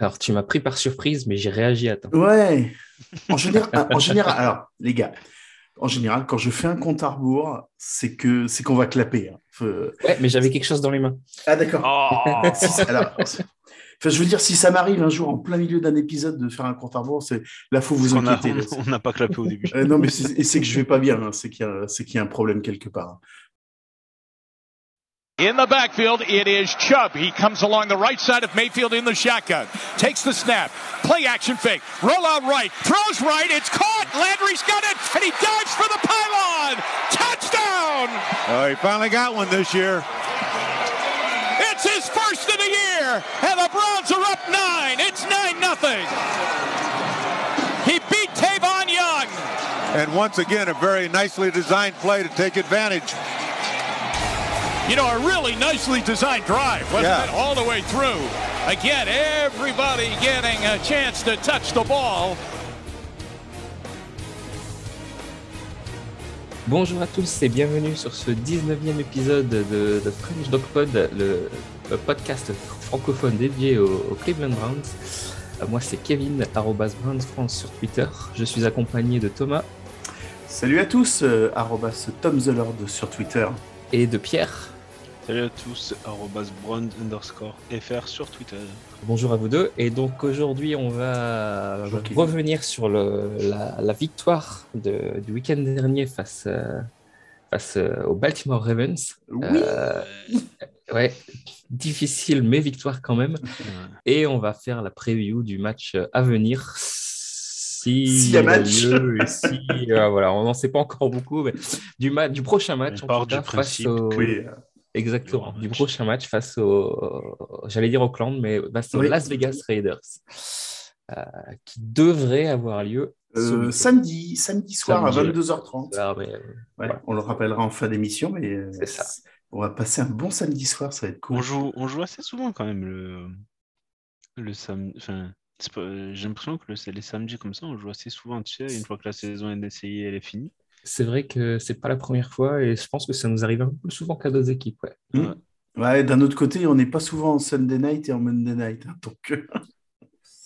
Alors, tu m'as pris par surprise, mais j'ai réagi à temps. Ouais. En général, en général, alors, les gars, en général, quand je fais un compte à rebours, c'est que c'est qu'on va clapper. hein. Faut- Ouais, mais j'avais quelque chose dans les mains. Ah d'accord. Oh Si alors, enfin, je veux dire, si ça m'arrive un jour en plein milieu d'un épisode de faire un compte à rebours, c'est là, faut vous inquiéter. on n'a pas clapé au début. Euh, non, mais c'est que je vais pas bien. hein. C'est qu'il y, a- c'est qu'il y a un problème quelque part. In the backfield, it is Chubb. He comes along the right side of Mayfield in the shotgun. Takes the snap. Play action fake. Roll out right. Throws right. It's caught. Landry's got it. And he dives for the pylon. Touchdown. Oh, he finally got one this year. It's his first of the year. And the Browns are up nine. It's 9 nothing. He beat Tavon Young. And once again, a very nicely designed play to take advantage. You know, a really nicely designed drive, wasn't Yeah. it? All the way through. Again, everybody getting a chance to touch the ball. Bonjour à tous et bienvenue sur ce 19e épisode de, de French Dog Pod, le, le podcast francophone dédié aux, aux Cleveland Browns. Euh, Moi, c'est Kevin, arrobas Browns France sur Twitter. Je suis accompagné de Thomas Salut à tous, euh, arrobas Tom the Lord sur Twitter. et de Pierre. Salut à tous, arrobas brand underscore fr sur Twitter. Bonjour à vous deux. Et donc aujourd'hui, on va revenir sur le, la, la victoire de- du week-end dernier face, euh, face euh, aux Baltimore Ravens. Oui. Euh, ouais, difficile, mais victoire quand même. Et on va faire la preview du match à venir. Si S'il y a match. lieu, si, euh, voilà, on n'en sait pas encore beaucoup, mais du, ma- du prochain match, On en part du cas, face principe au. Exactement, du prochain match face au, j'allais dire Auckland, mais face aux Oui. Las Vegas Raiders, euh, qui devrait avoir lieu ce Euh, samedi, samedi soir Samedi, à 22h30. Ah, mais, euh, Ouais, Voilà. On le rappellera en fin d'émission, mais euh, C'est ça. on va passer un bon samedi soir, ça va être cool. On joue, on joue assez souvent quand même le, le samedi. Enfin, j'ai l'impression que le- les samedis comme ça, on joue assez souvent, tu sais, une fois que la saison elle est finie. C'est vrai que c'est pas la première fois et je pense que ça nous arrive un peu plus souvent qu'à d'autres équipes. Ouais. Hmm. Ouais, d'un autre côté, on n'est pas souvent en Sunday night et en Monday night. hein, donc, euh,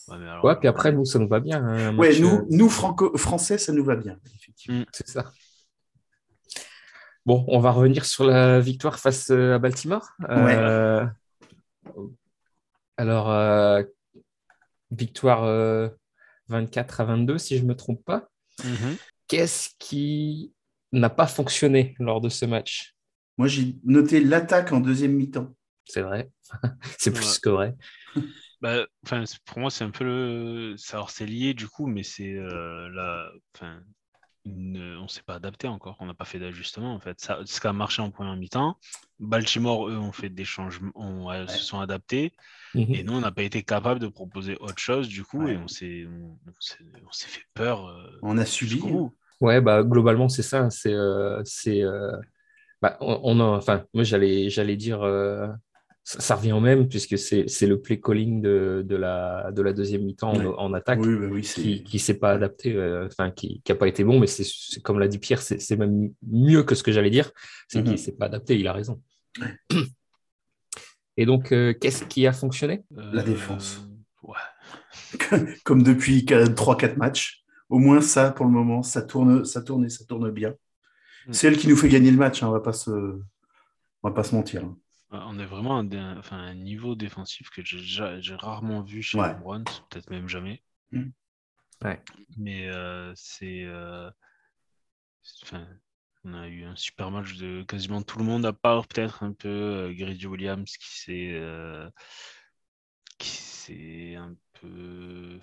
Ouais, mais alors, Ouais, puis après, nous, ça nous va bien. hein, ouais, match, nous, euh, nous franco français, ça nous va bien, effectivement. C'est ça. Bon, on va revenir sur la victoire face euh, à Baltimore. Euh, alors, euh, victoire euh, 24 à 22, si je ne me trompe pas. Mhm. Qu'est-ce qui n'a pas fonctionné lors de ce match? Moi, j'ai noté l'attaque en deuxième mi-temps. C'est vrai. c'est plus Ouais. que vrai. Bah, pour moi, c'est un peu le. c'est- Alors, c'est lié du coup, mais c'est euh, la. Une- on s'est pas adapté encore. On n'a pas fait d'ajustement en fait. Ça, ce qui a marché en première mi-temps. Baltimore, eux, ont fait des changements, ont- euh, se sont adaptés. Mhm. Et nous, on n'a pas été capable de proposer autre chose du coup, Ouais. et on s'est, on, on s'est, on s'est fait peur. euh, On a subi. Ouais, bah, globalement, c'est ça. C'est, euh, c'est, euh, bah, on, on a- enfin, moi, j'allais, j'allais dire, euh, ça, ça revient au même, puisque c'est, c'est le play calling de, de, la, de la deuxième mi-temps en, Ouais. en attaque Oui, bah oui, qui ne s'est pas adapté, enfin, qui n'a pas été bon, mais c'est, c'est comme l'a dit Pierre, c'est, c'est même mieux que ce que j'allais dire, c'est qu'il ne s'est pas adapté, il a raison. Et donc, qu'est-ce qui a fonctionné? La défense. Ouais. Comme depuis 3-4 matchs. Au moins, ça, pour le moment, ça tourne, ça tourne et ça tourne bien. Mm. C'est elle qui nous fait gagner le match, hein, on va pas se, on va pas se mentir. hein. On est vraiment à un, dé- enfin, un niveau défensif que j'ai, ja- j'ai rarement vu chez Ouais. Browns, peut-être même jamais. Mm. Ouais. Mais euh, c'est. euh, enfin, on a eu un super match de quasiment tout le monde, à part peut-être un peu euh, Grady Williams qui s'est. euh, qui s'est un peu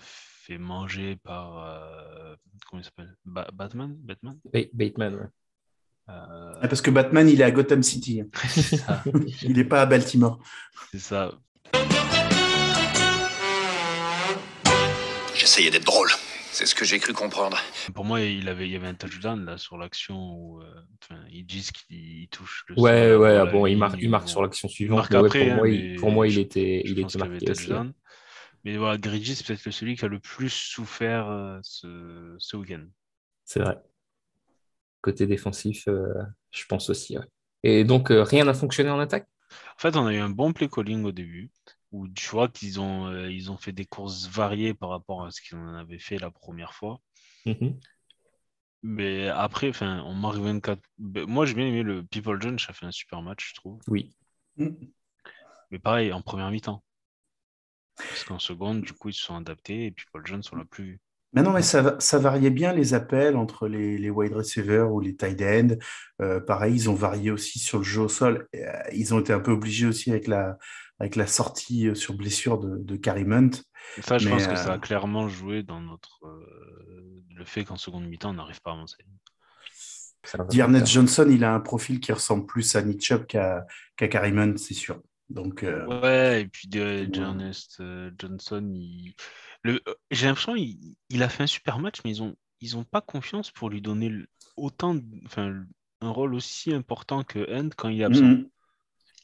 fait manger par. euh, comment il s'appelle? Ba- Batman? Batman? Ba- Bateman, ouais. Euh, Ah, Parce que Batman, il est à Gotham City. hein. ça. Il n'est pas à Baltimore. C'est ça. J'essayais d'être drôle. C'est ce que j'ai cru comprendre. Pour moi, il, avait, il y avait un touchdown là sur l'action où euh, enfin, ils disent qu'il touche le Ouais, ouais, ah bon, il marque, il marque sur l'action suivante. marque mais ouais, après, pour, moi, hein, il, pour moi, il était, je il pense était qu'il y avait marqué aussi. ouais. Mais voilà, Grigi, c'est peut-être celui qui a le plus souffert euh, ce, ce week-end. C'est vrai. Côté défensif, euh, je pense aussi. ouais. Et donc, euh, rien n'a fonctionné en attaque? En fait, on a eu un bon play calling au début. où tu vois qu'ils ont, euh, ils ont fait des courses variées par rapport à ce qu'ils en avaient fait la première fois. Mhm. Mais après, enfin, on marque 24. Ben, Moi, j'ai bien aimé le People John, ça fait un super match, je trouve. Oui. Mais pareil, en première mi-temps. Parce qu'en seconde, du coup, ils se sont adaptés et People John, on l'a plus vu. Mais non, mais ça, va- ça variait bien les appels entre les, les wide receivers ou les tight ends. Euh, pareil, ils ont varié aussi sur le jeu au sol. Euh, ils ont été un peu obligés aussi avec la, avec la sortie euh, sur blessure de, de Carrie Hunt. Et ça, je Mais, pense que euh, ça a clairement joué dans notre. euh, le fait qu'en seconde mi-temps, on n'arrive pas à avancer. Faire. Johnson, il a un profil qui ressemble plus à Nick Chubb qu'à qu'à Carrie Hunt, c'est sûr. Donc, euh, Ouais, et puis de, Ouais. Ernest euh, Johnson, il... le... euh, j'ai l'impression qu'il il a fait un super match, mais ils ont, ils ont pas confiance pour lui donner autant, enfin, un rôle aussi important que Hunt quand il est absent. mhm.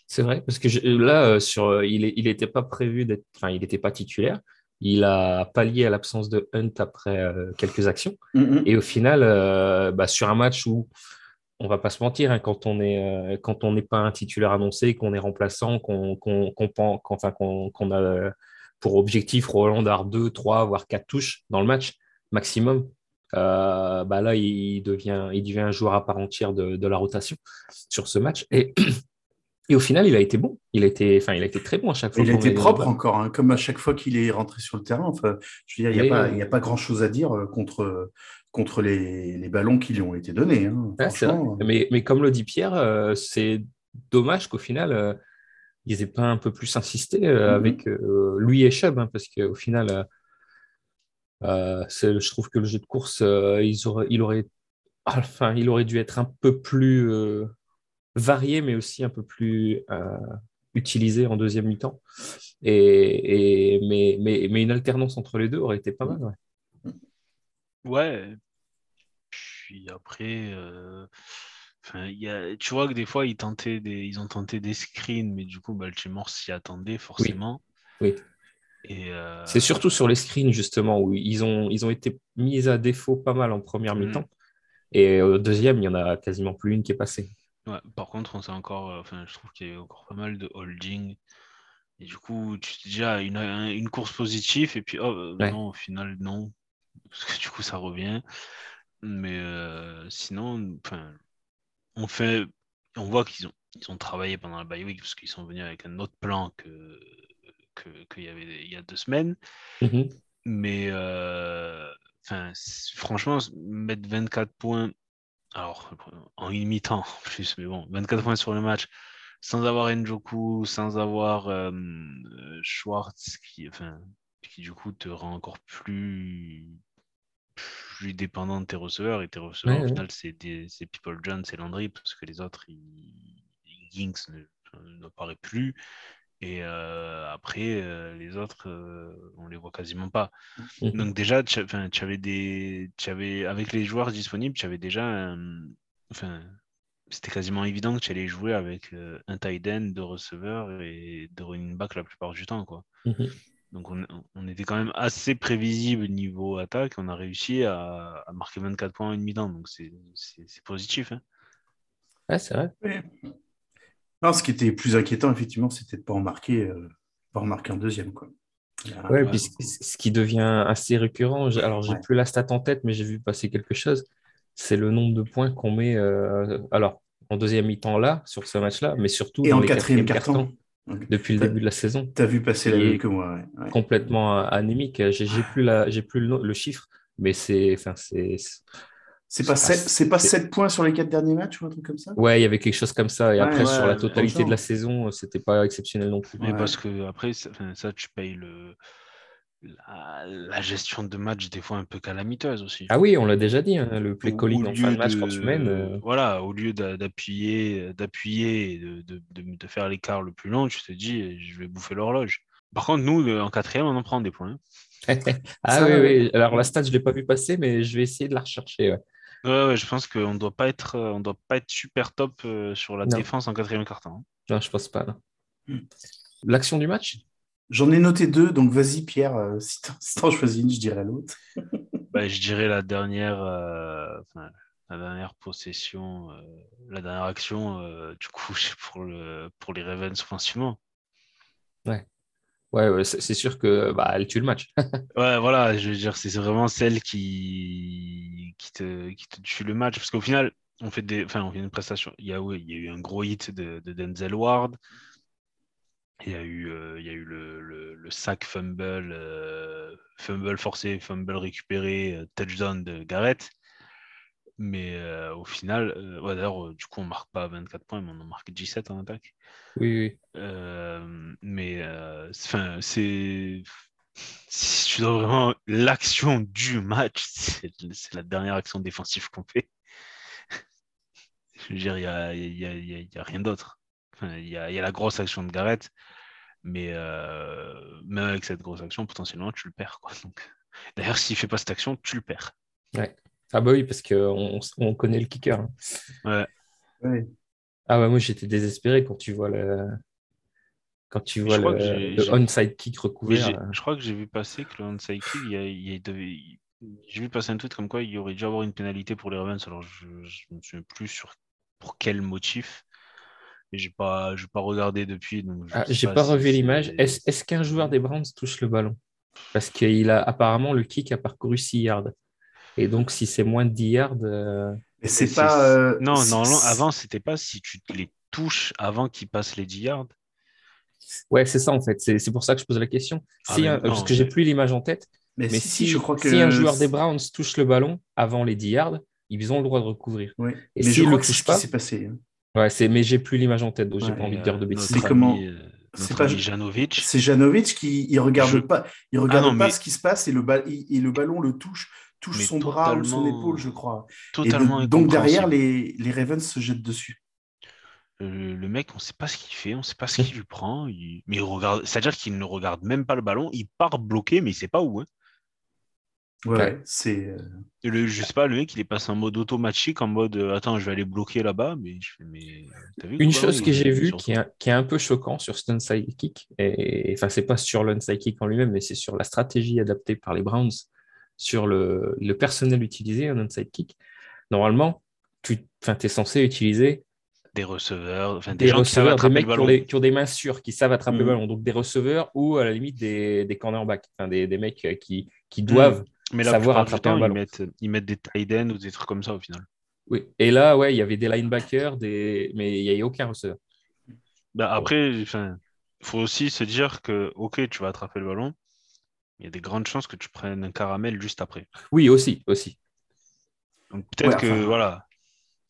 C'est vrai, parce que je- là, euh, sur, euh, il est- il n'était pas prévu d'être, enfin, il n'était pas titulaire. Il a pallié à l'absence de Hunt après euh, quelques actions. Mhm. Et au final, euh, bah, sur un match où on va pas se mentir, hein, quand on est euh, quand on n'est pas un titulaire annoncé, qu'on est remplaçant, qu'on enfin, a pour objectif Roland Dard 2, 3, voire 4 touches dans le match maximum, euh, bah là, il devient, il devient un joueur à part entière de, de la rotation sur ce match. Et, et au final, il a été bon. Il a été, enfin, il a été très bon à chaque fois. Il a été propre encore, hein, comme à chaque fois qu'il est rentré sur le terrain. Enfin, je veux dire, il n'y a, a pas grand-chose à dire euh, contre, contre les, les ballons qui lui ont été donnés. hein. Euh, Mais, mais comme le dit Pierre, euh, c'est dommage qu'au final, euh, ils n'aient pas un peu plus insisté euh, Mhm. avec euh, lui et Chubb, hein, parce qu'au final, euh, euh, c'est- je trouve que le jeu de course, euh, ils auraient, il, aurait, enfin, il aurait dû être un peu plus euh, varié, mais aussi un peu plus euh, utilisé en deuxième mi-temps. Et, et- mais, mais, mais une alternance entre les deux aurait été pas mal. ouais. Ouais. Puis après, euh, y a, tu vois que des fois, ils, tentaient des, ils ont tenté des screens, mais du coup, Baltimore s'y attendait forcément. oui. Et, euh, C'est surtout sur les screens, justement, où ils ont, ils ont été mis à défaut pas mal en première Mhm. mi-temps. Et au deuxième, il n'y en a quasiment plus une qui est passée. ouais, par contre, on sait encore, euh, enfin, je trouve qu'il y a eu encore pas mal de holding. Et du coup, tu ah, une, un- une course positive, et puis, oh, Ouais. non, au final, non. Parce que du coup, ça revient. Mais euh, sinon, enfin, on fait, on voit qu'ils ont, ils ont travaillé pendant la bye week parce qu'ils sont venus avec un autre plan que que- qu'il y avait il y a deux semaines. Mhm. Mais euh, franchement, mettre 24 points, alors en une mi-temps en plus, mais bon, 24 points sur le match, sans avoir Njoku, sans avoir euh, Schwartz, qui, enfin, qui du coup te rend encore plus, plus dépendant de tes receveurs. Et tes receveurs, Ouais, au ouais. final, c'est des- c'est People John, c'est Landry, parce que les autres, ils, Ginks ne, n'apparaît plus. Et euh, après, euh, les autres, euh, on les voit quasiment pas. Donc déjà, tu avais des, tu avais, avec les joueurs disponibles, tu avais déjà, un- enfin, c'était quasiment évident que tu allais jouer avec euh, un tight end, deux receveurs et deux running back la plupart du temps, quoi. Mhm. Donc on, on était quand même assez prévisible niveau attaque. On a réussi à, à marquer 24 points en une mi-temps, donc c'est positif. hein. Ouais, c'est vrai. Non, ce qui était plus inquiétant, effectivement, c'était de ne pas en marquer, euh, pas en marquer un deuxième. Quoi. Là, Ouais, ouais. puis ce, qui devient assez récurrent, alors j'ai Ouais. plus la stat en tête, mais j'ai vu passer quelque chose, c'est le nombre de points qu'on met, euh, alors en deuxième mi-temps là, sur ce match-là, mais surtout Et dans en les quatrième carton. Depuis le début de la saison. Tu as vu passer la même que moi. ouais, ouais. complètement euh, anémique. J'ai plus, la, j'ai plus le, chiffre, mais c'est, enfin, c'est, pas, c'est- sept- c'est pas c'est- 7 points sur les 4 derniers matchs ou un truc comme ça? Ouais, il y avait quelque chose comme ça. Et Ouais, après, sur la totalité de la saison, c'était pas exceptionnel non plus. Mais Ouais. parce que après, ça, tu payes le, la, la gestion de match des fois un peu calamiteuse aussi. Ah oui, on l'a déjà dit, hein, le play calling en fin de match quand tu mènes. euh, Voilà, au lieu d'a- d'appuyer, d'appuyer et de, de, de, de faire l'écart le plus long, tu te dis, eh, je vais bouffer l'horloge. Par contre, nous, le- en quatrième, on en prend des points. Ah Ça, oui, ouais. oui. Alors la stat, je l'ai pas vu passer, mais je vais essayer de la rechercher. ouais. Ouais, ouais, je pense qu'on doit pas être, euh, on doit pas être super top euh, sur la Non. défense en quatrième carton. hein. Non, je pense pas. Hmm. L'action du match? J'en ai noté deux, donc vas-y Pierre, euh, si t'en si t'en choisis une, je dirai l'autre. Bah, je dirais la dernière, euh, enfin, la dernière possession, euh, la dernière action, euh, du coup, c'est pour, le, pour les Ravens offensivement. Ouais, ouais, c'est c'est sûr que bah, elle tue le match. Ouais, voilà, je veux dire, c'est vraiment celle qui, qui te, qui te tue le match. Parce qu'au final, on fait des, enfin, on fait une prestation. Il y a, il y a eu un gros hit de, de Denzel Ward. Il y a eu, euh, il y a eu le, le, le sac fumble, euh, fumble forcé, fumble récupéré, euh, touchdown de Garrett. Mais euh, au final, ouais, d'ailleurs, du coup, on marque pas 24 points, mais on en marque 17 en attaque. Oui, oui. Mais enfin, c'est si tu dois vraiment l'action du match, c'est la dernière action défensive qu'on fait. Je veux dire, il y a, y a- y a rien d'autre. Il y a, il y a la grosse action de Garrett, mais euh, même avec cette grosse action, potentiellement, tu le perds. Quoi. Donc, d'ailleurs, s'il fait pas cette action, tu le perds. Ah bah oui, parce qu'on on connaît le kicker. hein. Ouais. Ouais. Ah ouais, moi j'étais désespéré quand tu vois le quand tu vois je crois le, que j'ai- le onside kick recouvert. euh. je crois que j'ai vu passer que le onside kick, il y a- il y a- devait- j'ai vu passer un tweet comme quoi il y aurait dû avoir une pénalité pour les Ravens. Alors je ne me souviens plus sur pour quel motif. Mais j'ai pas, j'ai pas regardé depuis. Donc je Ah, j'ai pas si revu l'image. Est-ce est-ce qu'un joueur des Browns touche le ballon? Parce qu'il a apparemment le kick a parcouru 6 yards. Et donc si c'est moins de 10 yards, euh, Mais c'est c'est- pas. euh, Non, c'est- normalement, avant, c'était pas si tu les touches avant qu'ils passent les 10 yards. ouais, c'est ça en fait. C'est c'est pour ça que je pose la question. Ah, Si un- non, parce que j'ai plus l'image en tête. Mais, Mais si, si, je crois que. si un joueur des Browns touche le ballon avant les 10 yards, ils ont le droit de recouvrir. Oui. Et Mais s'il je le crois que c'est touche ce qui pas, s'est passé. Ouais, c'est mais j'ai plus l'image en tête, donc j'ai Ouais, pas envie de dire euh, de bêtises. C'est comment- euh, c'est pas- Janovic. C'est Janovic qui il regarde Je- pas, il regarde Ah non, pas mais- ce qui se passe et le, ba- et, et le ballon le touche, touche Mais son bras ou son épaule, je crois. Et Totalement donc derrière, les, les Ravens se jettent dessus. Euh, le mec, on sait pas ce qu'il fait, on sait pas ce qu'il lui prend. il- Mais il regarde, c'est-à-dire qu'il ne regarde même pas le ballon, il part bloqué, mais il sait pas où. hein. Ouais, c'est. euh, le, je sais pas, le mec, il est passé en mode automatique, en mode euh, attends, je vais aller bloquer là-bas, mais je fais, mais t'as vu Une chose que j'ai vue qui qui est un peu choquant sur cet onside kick, et, enfin, c'est pas sur l'onside kick en lui-même, mais c'est sur la stratégie adaptée par les Browns, sur le, le personnel utilisé, un onside kick. Normalement, tu es censé utiliser des receveurs, enfin des, des gens qui savent receveurs, des attraper mecs le qui ont, ballon. des, qui ont des mains sûres, qui savent attraper le Mhm. ballon, donc des receveurs ou à la limite des, des cornerbacks, enfin, des, des mecs euh, qui, qui doivent. Mais la savoir attraper un temps, ils ballon. mettent, ils mettent des tight ends ou des trucs comme ça au final. Oui. Et là, ouais, il y avait des linebackers, des... mais il n'y a eu aucun receveur. Bah, après, enfin, faut aussi se dire que, ok, tu vas attraper le ballon, il y a des grandes chances que tu prennes un caramel juste après. Oui, aussi, aussi. Donc peut-être Ouais, que, enfin, voilà.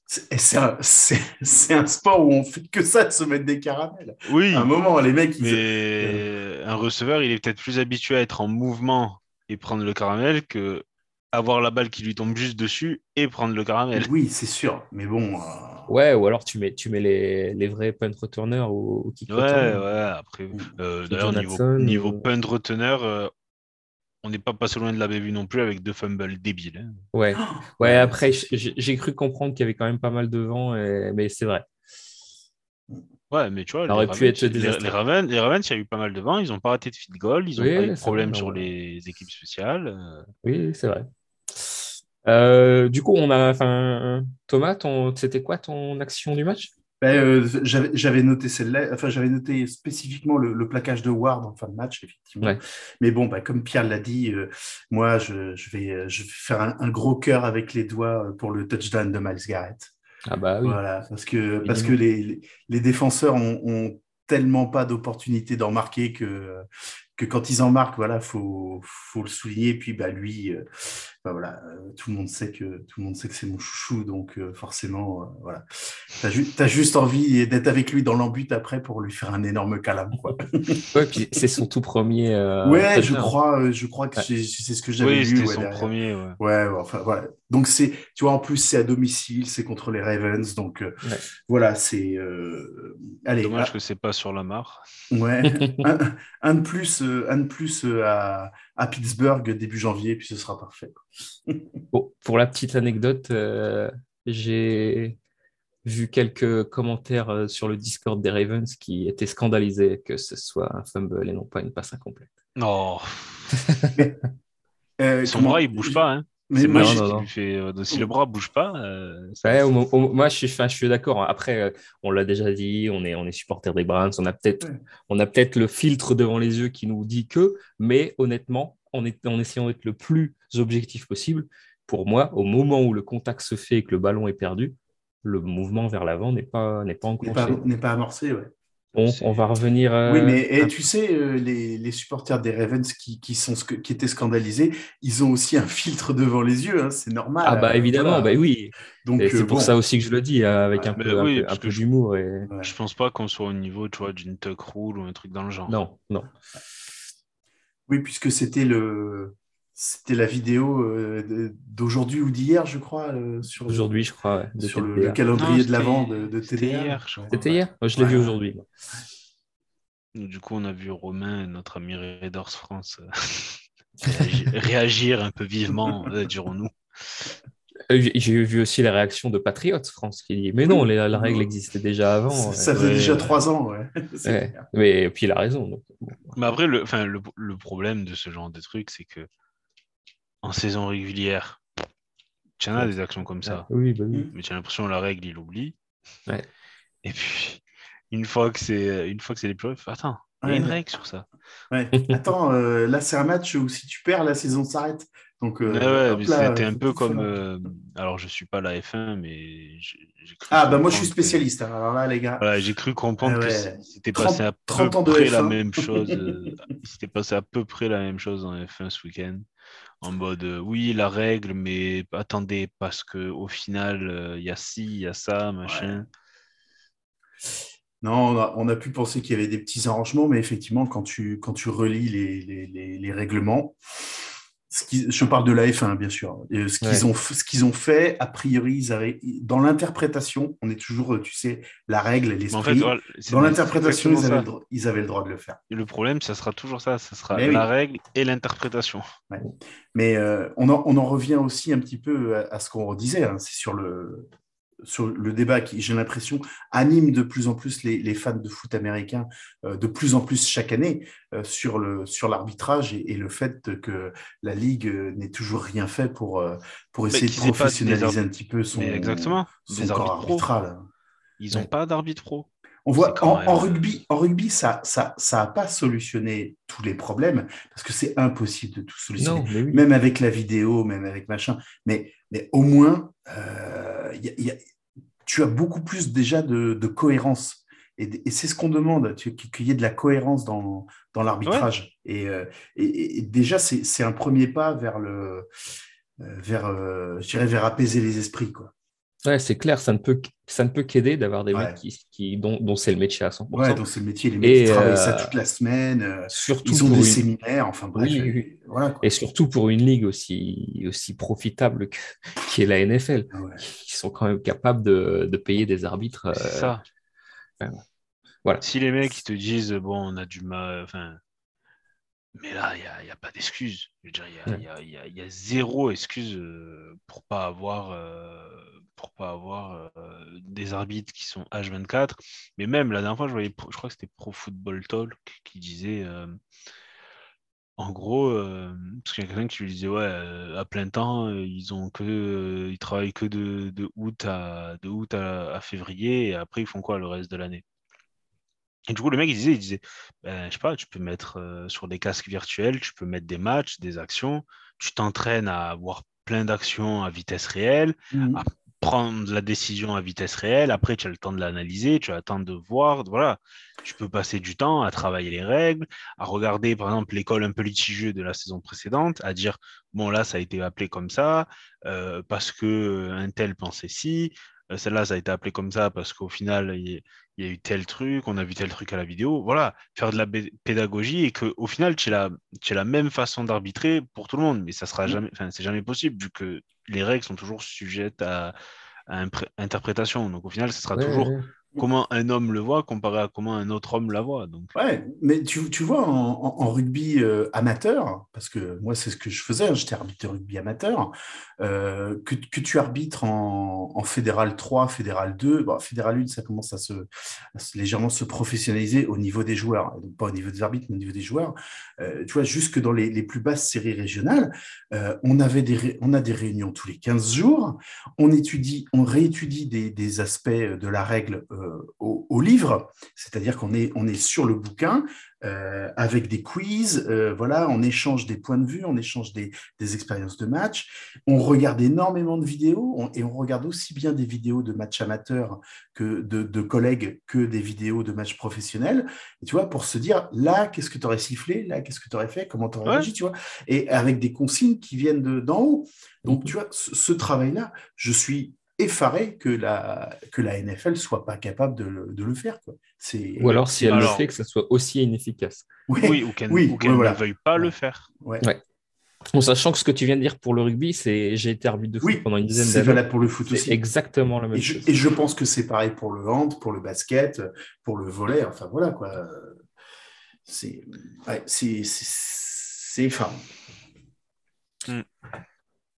c'est- un, c'est- c'est un sport où on fait que ça de se mettre des caramels. Oui, À un moment, les mecs, ils- mais un receveur, il est peut-être plus habitué à être en mouvement et prendre le caramel que avoir la balle qui lui tombe juste dessus et prendre le caramel. oui, c'est sûr. Mais bon, euh, Ouais, ou alors tu mets, tu mets les, les vrais punt returners ou, ou kick Ouais, ouais, après. euh, D'ailleurs, niveau, niveau ou- punt reteneur, euh, on n'est pas passé loin de la bévue non plus avec deux fumbles débiles. hein. Ouais. ouais, Ouais, après, j'ai j'ai cru comprendre qu'il y avait quand même pas mal de vent, et- mais c'est vrai. Ouais, mais tu vois, Ça aurait les pu Ravens, être les, Ravens, les Ravens, il y a eu pas mal de vent, ils n'ont pas raté de field goal, ils n'ont Oui, pas eu de problème sur les équipes spéciales. euh. Oui, c'est vrai. Euh, du coup, on a, enfin, Thomas, ton, c'était quoi ton action du match? Ben, euh, j'avais noté celle-là, enfin j'avais noté spécifiquement le, le plaquage de Ward en fin de match, effectivement. Ouais. Mais bon, bah, comme Pierre l'a dit, euh, moi je, je vais, je vais faire un, un gros cœur avec les doigts pour le touchdown de Miles Garrett. Ah bah oui. Voilà, parce que, parce que Évidemment. les, défenseurs ont, ont tellement pas d'opportunité d'en marquer que, que quand ils en marquent, voilà, faut, faut le souligner. Puis bah lui, euh, bah, voilà, euh, tout le monde sait que tout le monde sait que c'est mon chouchou, donc euh, forcément, euh, voilà, t'as ju t'as juste envie d'être avec lui dans l'embut après pour lui faire un énorme câlin, quoi. Ouais, puis c'est son tout premier. euh, ouais, je crois, euh, je crois que Ouais. c'est ce que j'avais Oui, vu. c'était ouais, son derrière. premier. Ouais. Ouais, ouais, enfin voilà. Donc c'est, tu vois, en plus c'est à domicile, c'est contre les Ravens, donc euh, Ouais. voilà, c'est. euh, allez, Dommage ah, que c'est pas sur la mare. ouais, un, un de plus, euh, un de plus euh, à, à Pittsburgh début janvier, puis ce sera parfait. Bon, pour la petite anecdote, euh, j'ai vu quelques commentaires euh, sur le Discord des Ravens qui étaient scandalisés que ce soit un fumble et non pas une passe incomplète. Non, Euh, son comment- bras, il bouge pas. Hein. Mais C'est moi, non, non. euh, si le bras bouge pas. euh, ça- Ouais, au mo- au- moi, je suis, je suis d'accord. Après, euh, on l'a déjà dit, on est, on est supporter des Browns. On a peut-être, Ouais. on a peut-être le filtre devant les yeux qui nous dit que, mais honnêtement, en, est- en essayant d'être le plus objectif possible, pour moi, au moment où le contact se fait et que le ballon est perdu, le mouvement vers l'avant n'est pas, n'est pas n'est pas, enclenché. n'est pas amorcé, ouais. Bon, on va revenir. euh, Oui, mais et tu sais, euh, les, les supporters des Ravens qui, qui, sont, qui étaient scandalisés, ils ont aussi un filtre devant les yeux, hein, c'est normal. Ah bah euh, évidemment, voilà. bah oui. Donc, Et c'est euh, pour bon, ça aussi que je le dis, euh, avec Ouais. un peu, oui, peu- parce un que peu je- d'humour. Et... ouais. Je pense pas qu'on soit au niveau, tu vois, d'une tuck rule ou un truc dans le genre. Non, non. Oui, puisque c'était le c'était la vidéo euh, d'aujourd'hui ou d'hier, je crois, euh, sur, le- Aujourd'hui, je crois. ouais, de sur le, TDA. le calendrier Non, de l'avant de, de c'était TDA. hier, je crois. C'était hier? Je l'ai vu aujourd'hui. Du coup, on a vu Romain, notre ami Raiders France, euh, réagi- réagir un peu vivement, euh, dirons-nous. J'ai vu aussi la réaction de Patriots France qui dit Mais non, la, la règle existait déjà avant. Ça, faisait Ouais, déjà trois ans, ouais. Mais et puis il a raison. donc. Mais après, le, enfin, le, le problème de ce genre de truc, c'est que en saison régulière, tu en as des actions comme ça, Oui, bah oui. mais tu as l'impression que la règle, il oublie. Ouais. Et puis, une fois que c'est une fois que c'est les playoffs, attends, il y a une règle sur ça. Ouais. Attends, euh, là, c'est un match où si tu perds, la saison s'arrête. Donc, euh, Ouais, c'était un peu comme. euh, alors, je suis pas la F1, mais j'ai j'ai cru. Ah, bah moi, je suis que- spécialiste. hein. Alors là, les gars. Voilà, j'ai cru comprendre Ah que c'était 30 passé à 30 peu près la F1. même chose. s'était passé à peu près la même chose en F1 ce week-end. En mode, euh, oui, la règle, mais attendez, parce que au final, euh, il y a ci, il y a ça, machin. Non, on a, pu penser qu'il y avait des petits arrangements, mais effectivement, quand tu, relis les règlements, ce qui, je parle de la F1, bien sûr. Et ce qu'ils Ouais. ont, ce qu'ils ont fait, a priori, ils dans l'interprétation, on est toujours, tu sais, la règle, en l'esprit. fait, dans l'interprétation, ils, avaient le dro- ils avaient le droit de le faire. Et le problème, ça sera toujours ça. Ça sera Mais oui. la règle et l'interprétation. Mais euh, on, en, on en revient aussi un petit peu à, à ce qu'on disait, hein, c'est sur le, sur le débat qui, j'ai l'impression, anime de plus en plus les, les fans de foot américains, euh, de plus en plus chaque année, euh, sur le sur l'arbitrage et, et le fait que la Ligue euh, n'ait toujours rien fait pour, pour essayer de professionnaliser un petit peu son, exactement. corps arbitral. Ils n'ont Ouais. pas d'arbitre pro. On voit en, même, en rugby, en rugby, ça, ça, ça a pas solutionné tous les problèmes parce que c'est impossible de tout solutionner Non, mais oui. même avec la vidéo, même avec machin. Mais, mais au moins, euh, y a- y a- tu as beaucoup plus déjà de, de cohérence. Et, c'est ce qu'on demande, qu'il y ait de la cohérence dans, dans l'arbitrage. Et, euh, et- et déjà, c'est un premier pas vers le, euh, vers, je dirais, vers apaiser les esprits, quoi. Ouais, c'est clair, ça ne peut, ça ne peut qu'aider d'avoir des Ouais. mecs qui, qui, dont, dont c'est le métier à 100%. Ouais, dans ce métier, les mecs Et, qui travaillent ça euh, toute la semaine. euh, Surtout ils ont pour des une- séminaires, enfin bref. Oui, euh, oui. Voilà, quoi. Et surtout pour une ligue aussi, aussi profitable que, qui est la NFL, Ah ouais. qui sont quand même capables de, de payer des arbitres. euh, C'est ça. Voilà. Si les mecs ils te disent bon, on a du mal, enfin, mais là il n'y a, il y a pas d'excuse. Je veux dire, il y a, Ouais. il y a- il y a- il y a zéro excuse pour pas avoir, euh, pour pas avoir euh, des arbitres qui sont H24. Mais même la dernière fois, je voyais, je crois que c'était Pro Football Talk qui disait. euh, en gros, euh, parce qu'il y a quelqu'un qui lui disait ouais, à plein temps, ils ont que, ils travaillent que de, de août à de août à, à février et après ils font quoi le reste de l'année? Et du coup, le mec il disait, il disait, ben, je sais pas, tu peux mettre sur des casques virtuels, tu peux mettre des matchs, des actions, tu t'entraînes à avoir plein d'actions à vitesse réelle, Mhm. Prendre la décision à vitesse réelle. Après, tu as le temps de l'analyser, tu as le temps de voir. Voilà, tu peux passer du temps à travailler les règles, à regarder, par exemple, l'école un peu litigieuse de la saison précédente, à dire bon, là, ça a été appelé comme ça euh, parce que un tel pensait ci. euh, Celle-là, ça a été appelé comme ça parce qu'au final, il y, a eu tel truc, on a vu tel truc à la vidéo. Voilà, faire de la pédagogie et qu'au final, tu as, la- tu as la même façon d'arbitrer pour tout le monde. Mais ça sera jamais, enfin, c'est jamais possible vu que les règles sont toujours sujettes à, interprétation. Donc au final, ce sera ouais, toujours ouais. Comment un homme le voit comparé à comment un autre homme la voit. Donc. Ouais, mais tu, tu vois, en, rugby euh, amateur, parce que moi, c'est ce que je faisais, hein, j'étais arbitre de rugby amateur, euh, que, que tu arbitres en, Fédéral 3, Fédéral 2, bon, Fédéral 1, ça commence à se, légèrement se professionnaliser au niveau des joueurs, donc pas au niveau des arbitres, mais au niveau des joueurs. Euh, tu vois, jusque dans les, les plus basses séries régionales, on, avait des, on a des réunions tous les 15 jours, on étudie, on réétudie des, des aspects de la règle au, au livre, c'est-à-dire qu'on est, on est sur le bouquin euh, avec des quiz, euh, voilà, on échange des points de vue, on échange des, des expériences de match, on regarde énormément de vidéos on- et on regarde aussi bien des vidéos de matchs amateurs que de, de collègues que des vidéos de matchs professionnels. Et tu vois, pour se dire là, qu'est-ce que tu aurais sifflé, là, qu'est-ce que tu aurais fait, comment tu aurais Ouais. réagi, tu vois, et avec des consignes qui viennent de- d'en haut. Donc, tu vois, ce, ce travail-là, je suis effaré que la, que la NFL soit pas capable de le, de le faire. Quoi. C'est... Ou alors, si elle Alors- le fait, que ça soit aussi inefficace. Ouais, Oui, ou qu'elle oui, ou qu'elle ouais, voilà. ne veuille pas Ouais. le faire. ouais. En sachant que ce que tu viens de dire pour le rugby, c'est j'ai été arbitre de foot Oui, pendant une dizaine c'est d'années. valable pour le foot C'est aussi. exactement la même Et je, chose. et je pense que c'est pareil pour le hand, pour le basket, pour le volet. Enfin voilà quoi. C'est ouais, c'est c'est- c'est effarant.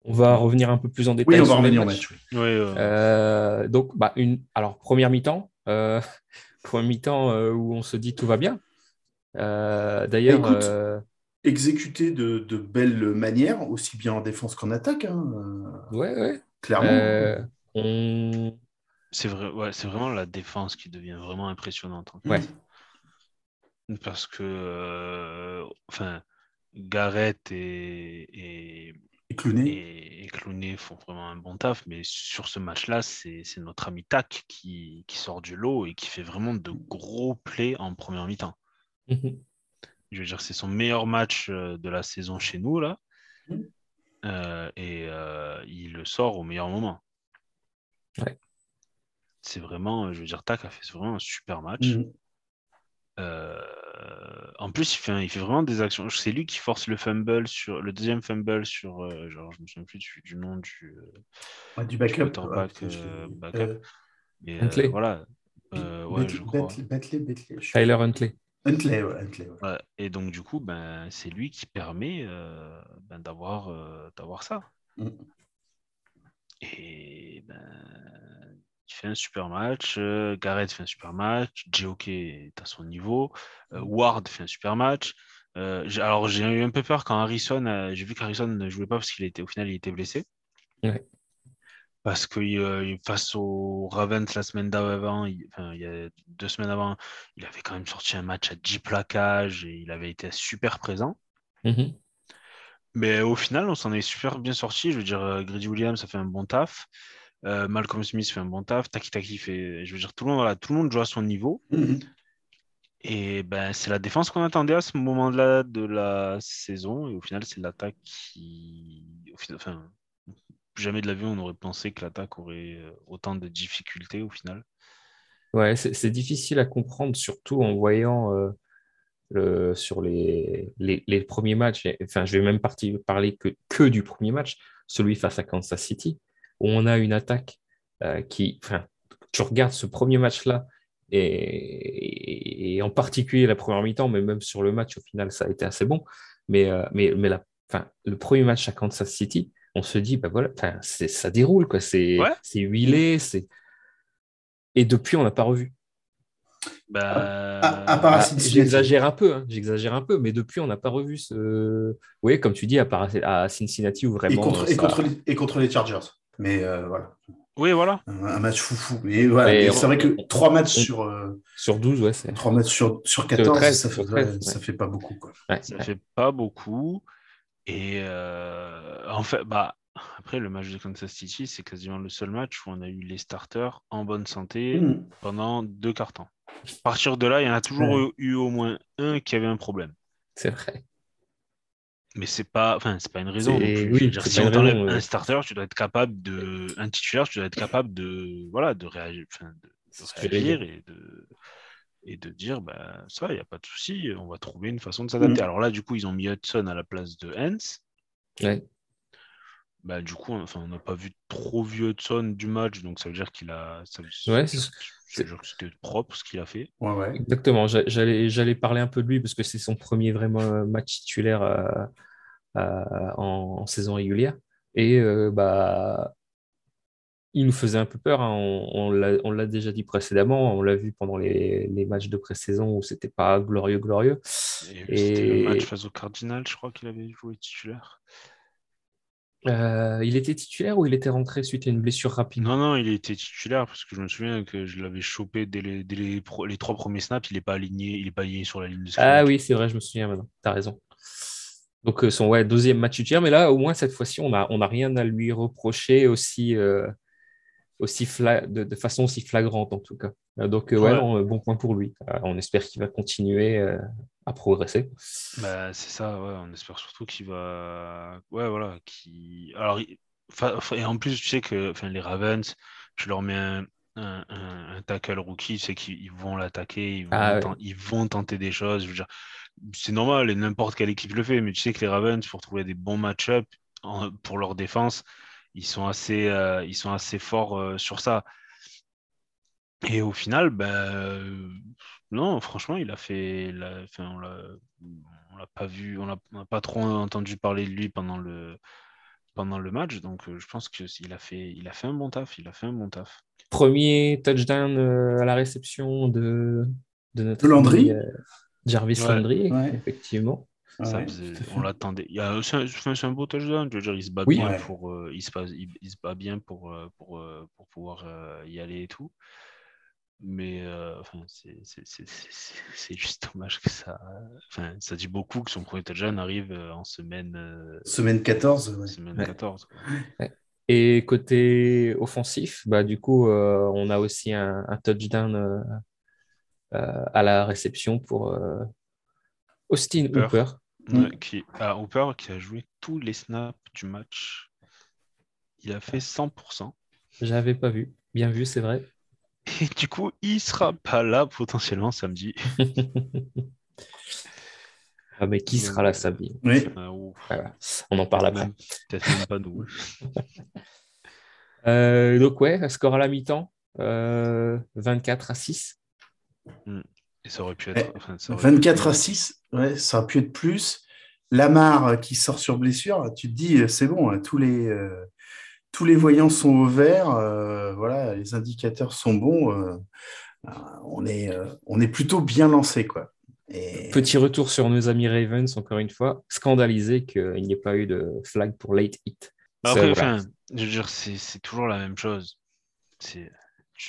On va revenir un peu plus en détail. Oui, on va revenir match. oui. Euh, Euh, donc, bah, une... alors, première mi-temps, euh, première mi-temps euh, où on se dit tout va bien. Euh, D'ailleurs, euh, Exécuté de, de belles manières, aussi bien en défense qu'en attaque, hein, ouais, ouais. clairement. Euh, on... c'est vrai, ouais, c'est vraiment la défense qui devient vraiment impressionnante. en fait. ouais. Parce que, euh, enfin, Garrett et, et, Et Clooney. et, et Clooney font vraiment un bon taf, mais sur ce match-là, c'est c'est notre ami Tak qui, qui sort du lot et qui fait vraiment de gros plays en première mi-temps. Mhm. Je veux dire, c'est son meilleur match euh, de la saison chez nous, là. Mhm. Euh, et euh, il le sort au meilleur moment. Ouais. C'est vraiment, je veux dire, Tak a fait vraiment un super match. Mhm. Euh, en plus, il fait, il fait vraiment des actions. C'est lui qui force le fumble sur le deuxième fumble sur, euh, genre, je me souviens plus du, du nom du, euh, Ouais, du backup. ouais, je- euh, backup. euh, mais, Huntley. euh, voilà. Euh, ouais, Bentley- je crois. Bentley- Bentley, Bentley, je- Tyler Huntley. Huntley, ouais, Huntley, ouais. Ouais, Et donc, du coup, ben, c'est lui qui permet euh, ben, d'avoir euh, d'avoir ça. Mm. Et ben, il fait un super match. euh, Garrett fait un super match. J.O.K. est à son niveau. euh, Ward fait un super match. Euh, alors, j'ai eu un peu peur quand Harrison, a- j'ai vu qu'Harrison ne jouait pas parce qu'il était, au final, il était blessé. Ouais. Parce que euh, face aux Ravens la semaine d'avant, il, enfin, il y a deux semaines avant, il avait quand même sorti un match à 10 plaquages et il avait été super présent. Mhm. Mais au final, on s'en est super bien sorti. Je veux dire, euh, Grady Williams, ça fait un bon taf. Euh, Malcolm Smith fait un bon taf. Taki Taki fait. Je veux dire, tout le monde, voilà, tout le monde joue à son niveau. Mhm. Et ben, c'est la défense qu'on attendait à ce moment-là de la saison. Et au final, c'est l'attaque qui. Au final, enfin, jamais de la vie, on aurait pensé que l'attaque aurait euh, autant de difficultés au final. Ouais, c'est difficile à comprendre, surtout en voyant euh, le- sur les, les, les premiers matchs. Enfin, je vais même parler que, que du premier match, celui face à Kansas City, où on a une attaque euh, qui, enfin, tu regardes ce premier match-là, et, et en particulier la première mi-temps, mais même sur le match, au final, ça a été assez bon. Mais, euh, mais, mais la, enfin, le premier match à Kansas City, on se dit, bah voilà, ça déroule, quoi. C'est Ouais. huilé, c'est. Et depuis, on n'a pas revu. À- à part à Ah, Cincinnati. J'exagère un peu, hein, j'exagère un peu, mais depuis, on n'a pas revu ce. Oui, comme tu dis, à part à Cincinnati où vraiment. Et contre, et, ça- contre les, et contre les Chargers. Mais euh, voilà, Oui, voilà. un, un match foufou. Et voilà, et c'est vrai que on- trois matchs sur, euh, Sur 12, ouais, c'est. trois matchs sur, sur 14, 13, ça, fait, sur 13, ouais, ouais. ça fait pas beaucoup. Quoi. ouais, Ça ouais. fait pas beaucoup. Et euh, en fait, bah, après, le match de Kansas City, c'est quasiment le seul match où on a eu les starters en bonne santé Mhm. pendant deux quarts temps. À partir de là, il y en a toujours Ouais. eu, eu au moins un qui avait un problème. C'est vrai. Mais c'est pas, enfin, c'est pas une raison. oui, dire, si on t'enlève un starter, tu dois être capable de, un titulaire, tu dois être capable de, voilà, de réagir, de, de et de, et de dire, bah, ça, il n'y a pas de souci, on va trouver une façon de s'adapter. Mhm. Alors là, du coup, ils ont mis Hudson à la place de Hens. Ouais. Bah, du coup, on- enfin, on n'a pas vu trop vu Hudson du match, donc ça veut dire qu'il a. ça- Ouais, C'était propre ce qu'il a fait. Ouais, ouais. Exactement. J'allais, j'allais parler un peu de lui parce que c'est son premier vraiment match titulaire euh, euh, en, saison régulière. Et euh, bah, il nous faisait un peu peur. Hein. On, on l'a déjà dit précédemment. On l'a vu pendant les, les matchs de pré-saison où c'était pas glorieux, glorieux. Et, C'était le match face au Cardinal, je crois qu'il avait joué titulaire. Euh, il était titulaire ou il était rentré suite à une blessure rapide? Non, non, il était titulaire parce que je me souviens que je l'avais chopé dès, les, dès les, les, trois premiers snaps. Il n'est pas aligné, il est pas aligné sur la ligne de scrimmage. Ah oui, c'est vrai, je me souviens maintenant. Tu as raison. Donc euh, son ouais, deuxième match titulaire, mais là, au moins cette fois-ci, on n'a on a rien à lui reprocher aussi, euh, aussi de, de, façon aussi flagrante en tout cas. donc ouais, bon point pour lui. on espère qu'il va continuer à progresser. Bah, c'est ça, ouais, on espère surtout qu'il va. Ouais, voilà. Qui... Alors, et en plus, tu sais que enfin, les Ravens, je leur mets un, un, un, tackle rookie, tu sais qu'ils vont l'attaquer, ils, vont ah ils vont tenter des choses. Je veux dire, c'est normal, et n'importe quelle équipe le fait, mais tu sais que les Ravens, pour trouver des bons match-up pour leur défense, ils sont assez, euh, ils sont assez forts euh, sur ça. Et au final, ben, non, franchement, il a fait. enfin, on l'a pas vu, on n'a pas trop entendu parler de lui pendant le, pendant le match. Donc, je pense qu'il a, fait, il a fait un bon taf. Il a fait un bon taf. Premier touchdown à la réception de, de notre Landry. Jarvis Landry, effectivement. On l'attendait. C'est un, beau touchdown. Je veux dire, il se bat bien pour, il se, il, se bat bien pour, pour, pour pouvoir y aller et tout. Mais euh, enfin, c'est juste dommage que ça. Enfin, ça dit beaucoup que son premier touchdown arrive euh, en semaine. Euh, semaine 14. Semaine 14 Et côté offensif, bah, du coup, on a aussi un, un touchdown à la réception pour Austin Hooper. Qui, Hooper qui a joué tous les snaps du match. Il a fait 100%. J'avais pas vu. Bien vu, c'est vrai. Et du coup, il sera pas là potentiellement samedi. ah, mais qui sera là samedi? Oui. Ah, On en parle après. Peut-être même pas nous. euh, donc, ouais, score à la mi-temps euh, 24 à 6. Hmm. Et ça aurait pu être. Enfin, ça aurait 24 pu... à 6, ouais, ça aurait pu être plus. Lamar qui sort sur blessure, tu te dis, c'est bon, hein, tous les. Euh tous les voyants sont au vert, euh, voilà, les indicateurs sont bons, euh, euh, on, est, on est plutôt bien lancé. Quoi. Petit retour sur nos amis Ravens, encore une fois, scandalisé qu'il n'y ait pas eu de flag pour late hit. Bah, après, enfin, je veux dire, c'est toujours la même chose.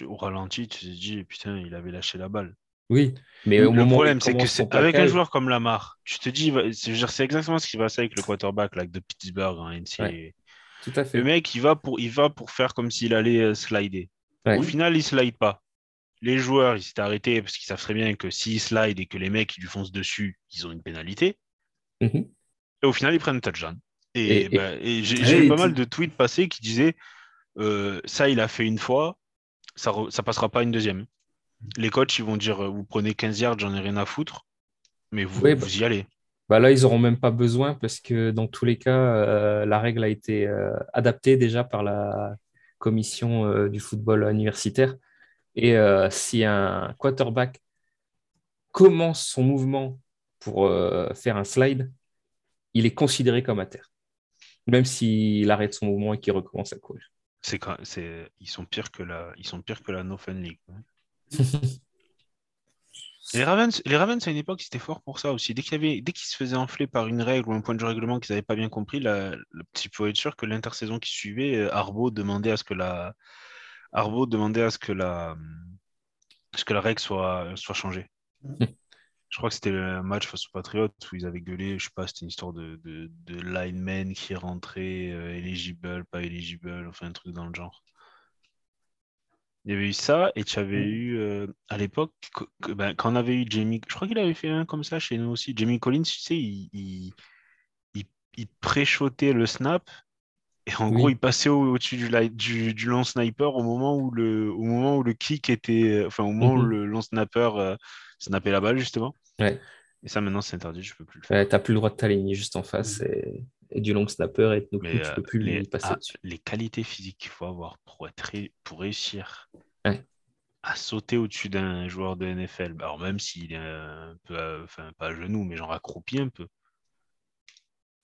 au ralenti, tu te dis, putain, il avait lâché la balle. Oui, mais le problème, c'est que avec un joueur comme Lamar, tu te dis, c'est exactement ce qui va se avec le quarterback de Pittsburgh en NCAA. Tout à fait. Le mec, il va pour, il va pour faire comme s'il allait euh, slider. Au final, il slide pas. Les joueurs, ils s'étaient arrêtés parce qu'ils savent très bien que s'ils slide et que les mecs ils lui foncent dessus, ils ont une pénalité. Mhm. Et au final, ils prennent un touchdown. Et, ben, j'ai eu pas mal de tweets passés qui disaient euh, ça, il a fait une fois, ça, ça passera pas une deuxième. Les coachs, ils vont dire vous prenez 15 yards, j'en ai rien à foutre, mais vous, bah vous y allez. Bah là, ils n'auront même pas besoin parce que dans tous les cas, euh, la règle a été euh, adaptée déjà par la commission euh, du football universitaire. Et si un quarterback commence son mouvement pour faire un slide, il est considéré comme à terre, même s'il arrête son mouvement et qu'il recommence à courir. C'est, ils sont pires que la, ils sont pires que la No Fun League. Les Ravens, les Ravens à une époque, c'était fort pour ça aussi. Dès qu'il avait, dès qu'ils se faisaient enfler par une règle ou un point de règlement qu'ils n'avaient pas bien compris, le petit faut être sûr que l'intersaison qui suivait, euh, Arbo demandait à ce que la, Arbo demandait à ce que la, ce que la règle soit, soit changée. je crois que c'était le match face aux Patriots où ils avaient gueulé, je sais pas, c'était une histoire de, de, de lineman qui est rentré, euh, eligible, pas eligible, enfin un truc dans le genre. Il y avait eu ça, et tu avais eu euh, à l'époque, ben, quand on avait eu Jamie, je crois qu'il avait fait un comme ça chez nous aussi. Jamie Collins, tu sais, il, il, il, préchotait le snap, et en gros, il passait au-dessus du, du, du, long sniper au moment où le, au moment où le kick était, enfin, au moment où mhm. le long snapper euh, snappait la balle, justement. Ouais. Et ça, maintenant, c'est interdit, je peux plus le faire. tu n'as plus le droit de t'aligner juste en face. Et et du long snapper et donc tu ne peux plus les, passer ah, dessus. Les qualités physiques qu'il faut avoir pour, être, pour réussir à sauter au-dessus d'un joueur de NFL. Bah, alors même s'il est un peu, euh, enfin pas à genoux, mais genre accroupi un peu.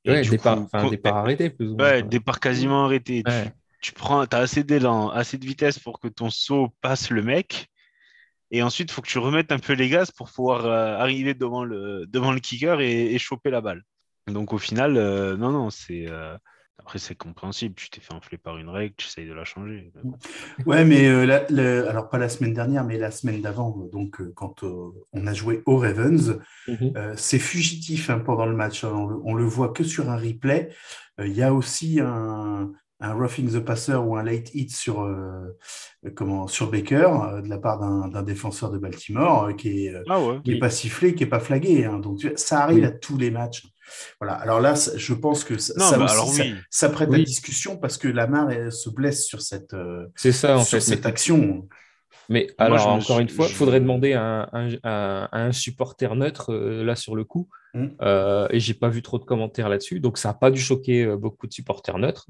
Et Ouais, départ, coup, départ arrêté, plus ou moins. Ouais, départ quasiment arrêté. Tu-. Tu, prends, as assez d'élan, assez de vitesse pour que ton saut passe le mec. Et ensuite, il faut que tu remettes un peu les gaz pour pouvoir euh, arriver devant le, devant le kicker et, et choper la balle. Donc au final, euh, non, non, c'est. euh, Après, c'est compréhensible. Tu t'es fait enfler par une règle, tu essayes de la changer. Ouais, mais euh, la- alors pas la semaine dernière, mais la semaine d'avant, donc euh, quand euh, on a joué au Ravens, Mhm. euh, c'est fugitif hein, pendant le match. hein, on, le, on le voit que sur un replay. Euh, Il y a aussi un, un roughing the passer ou un late hit sur, euh, comment, sur Baker euh, de la part d'un défenseur de Baltimore euh, qui est, euh, Ah ouais. Oui. pas sifflé, qui est pas flagué. hein. donc tu- ça arrive Oui. à tous les matchs. Voilà. Alors là, je pense que ça, Non, ça bah aussi, alors ça- oui. ça, prête à discussion parce que Lamar elle, se blesse sur cette, euh, C'est ça, en sur fait. cette action. Mais Moi, alors, encore suis- une fois, il je- faudrait demander à un, un- à un supporter neutre, euh, là, sur le coup. Mm. Euh, et j'ai pas vu trop de commentaires là-dessus. Donc, ça n'a pas dû choquer euh, beaucoup de supporters neutres.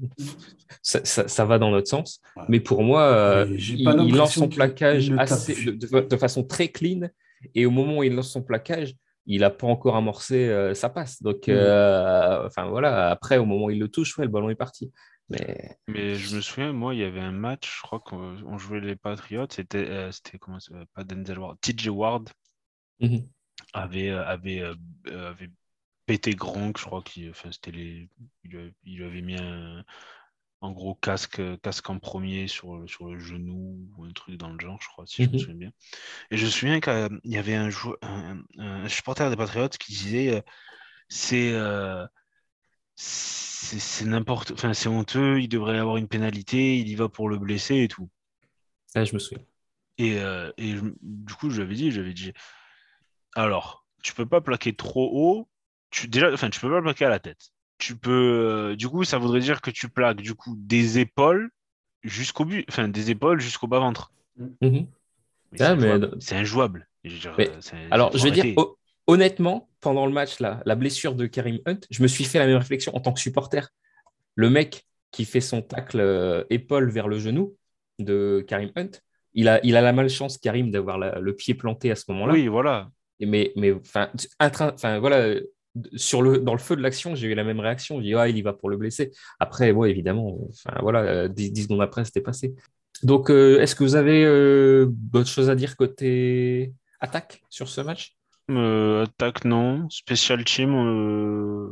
Ça, ça- ça va dans notre sens. Ouais. Mais pour moi, euh, il, lance son plaquage assez, de, de- de façon très clean. Et au moment où il lance son plaquage, il n'a pas encore amorcé sa passe. Donc, Mm. euh, enfin voilà, après, au moment où il le touche, ouais, le ballon est parti. Mais Mais je me souviens, moi, il y avait un match, je crois qu'on on jouait les Patriots, c'était euh, c'était comment ça- pas Denzel Ward, TJ Ward Mhm. avait, euh, avait, euh, avait pété Gronk, je crois qu'il enfin, c'était les, il, il avait mis un, en gros casque, casque en premier sur, le- sur le genou ou un truc dans le genre, je crois, si je me Mhm. souviens bien. Et je me souviens qu'il y avait un, joueur, un, un- un supporter des Patriots qui disait euh, c'est euh, c'est n'importe, enfin c'est honteux, il devrait avoir une pénalité, il y va pour le blesser et tout. ça, je me souviens. Et, euh, et je- du coup, je l'avais dit, j'avais dit, alors, tu peux pas plaquer trop haut, tu, déjà, enfin, tu peux pas plaquer à la tête. Tu peux, euh, du coup, ça voudrait dire que tu plaques du coup des épaules jusqu'au but, enfin des épaules jusqu'au bas ventre. Mais Ah, c'est mais- injouable. Je veux dire, Mais, euh, Alors, je vais dire, honnêtement, pendant le match, là, la blessure de Karim Hunt, je me suis fait la même réflexion en tant que supporter. Le mec qui fait son tacle euh, épaule vers le genou de Karim Hunt, il a, il a la malchance, Karim, d'avoir le pied planté à ce moment-là. Oui, voilà. Mais, mais enfin, voilà, euh, sur le, dans le feu de l'action, j'ai eu la même réaction. J'ai dit, ah, il y va pour le blesser. Après, ouais, évidemment, enfin, voilà, euh, dix, dix secondes après, c'était passé. Donc, euh, est-ce que vous avez euh, d'autres choses à dire côté attaque sur ce match? Euh, attaque, non. Special team, euh,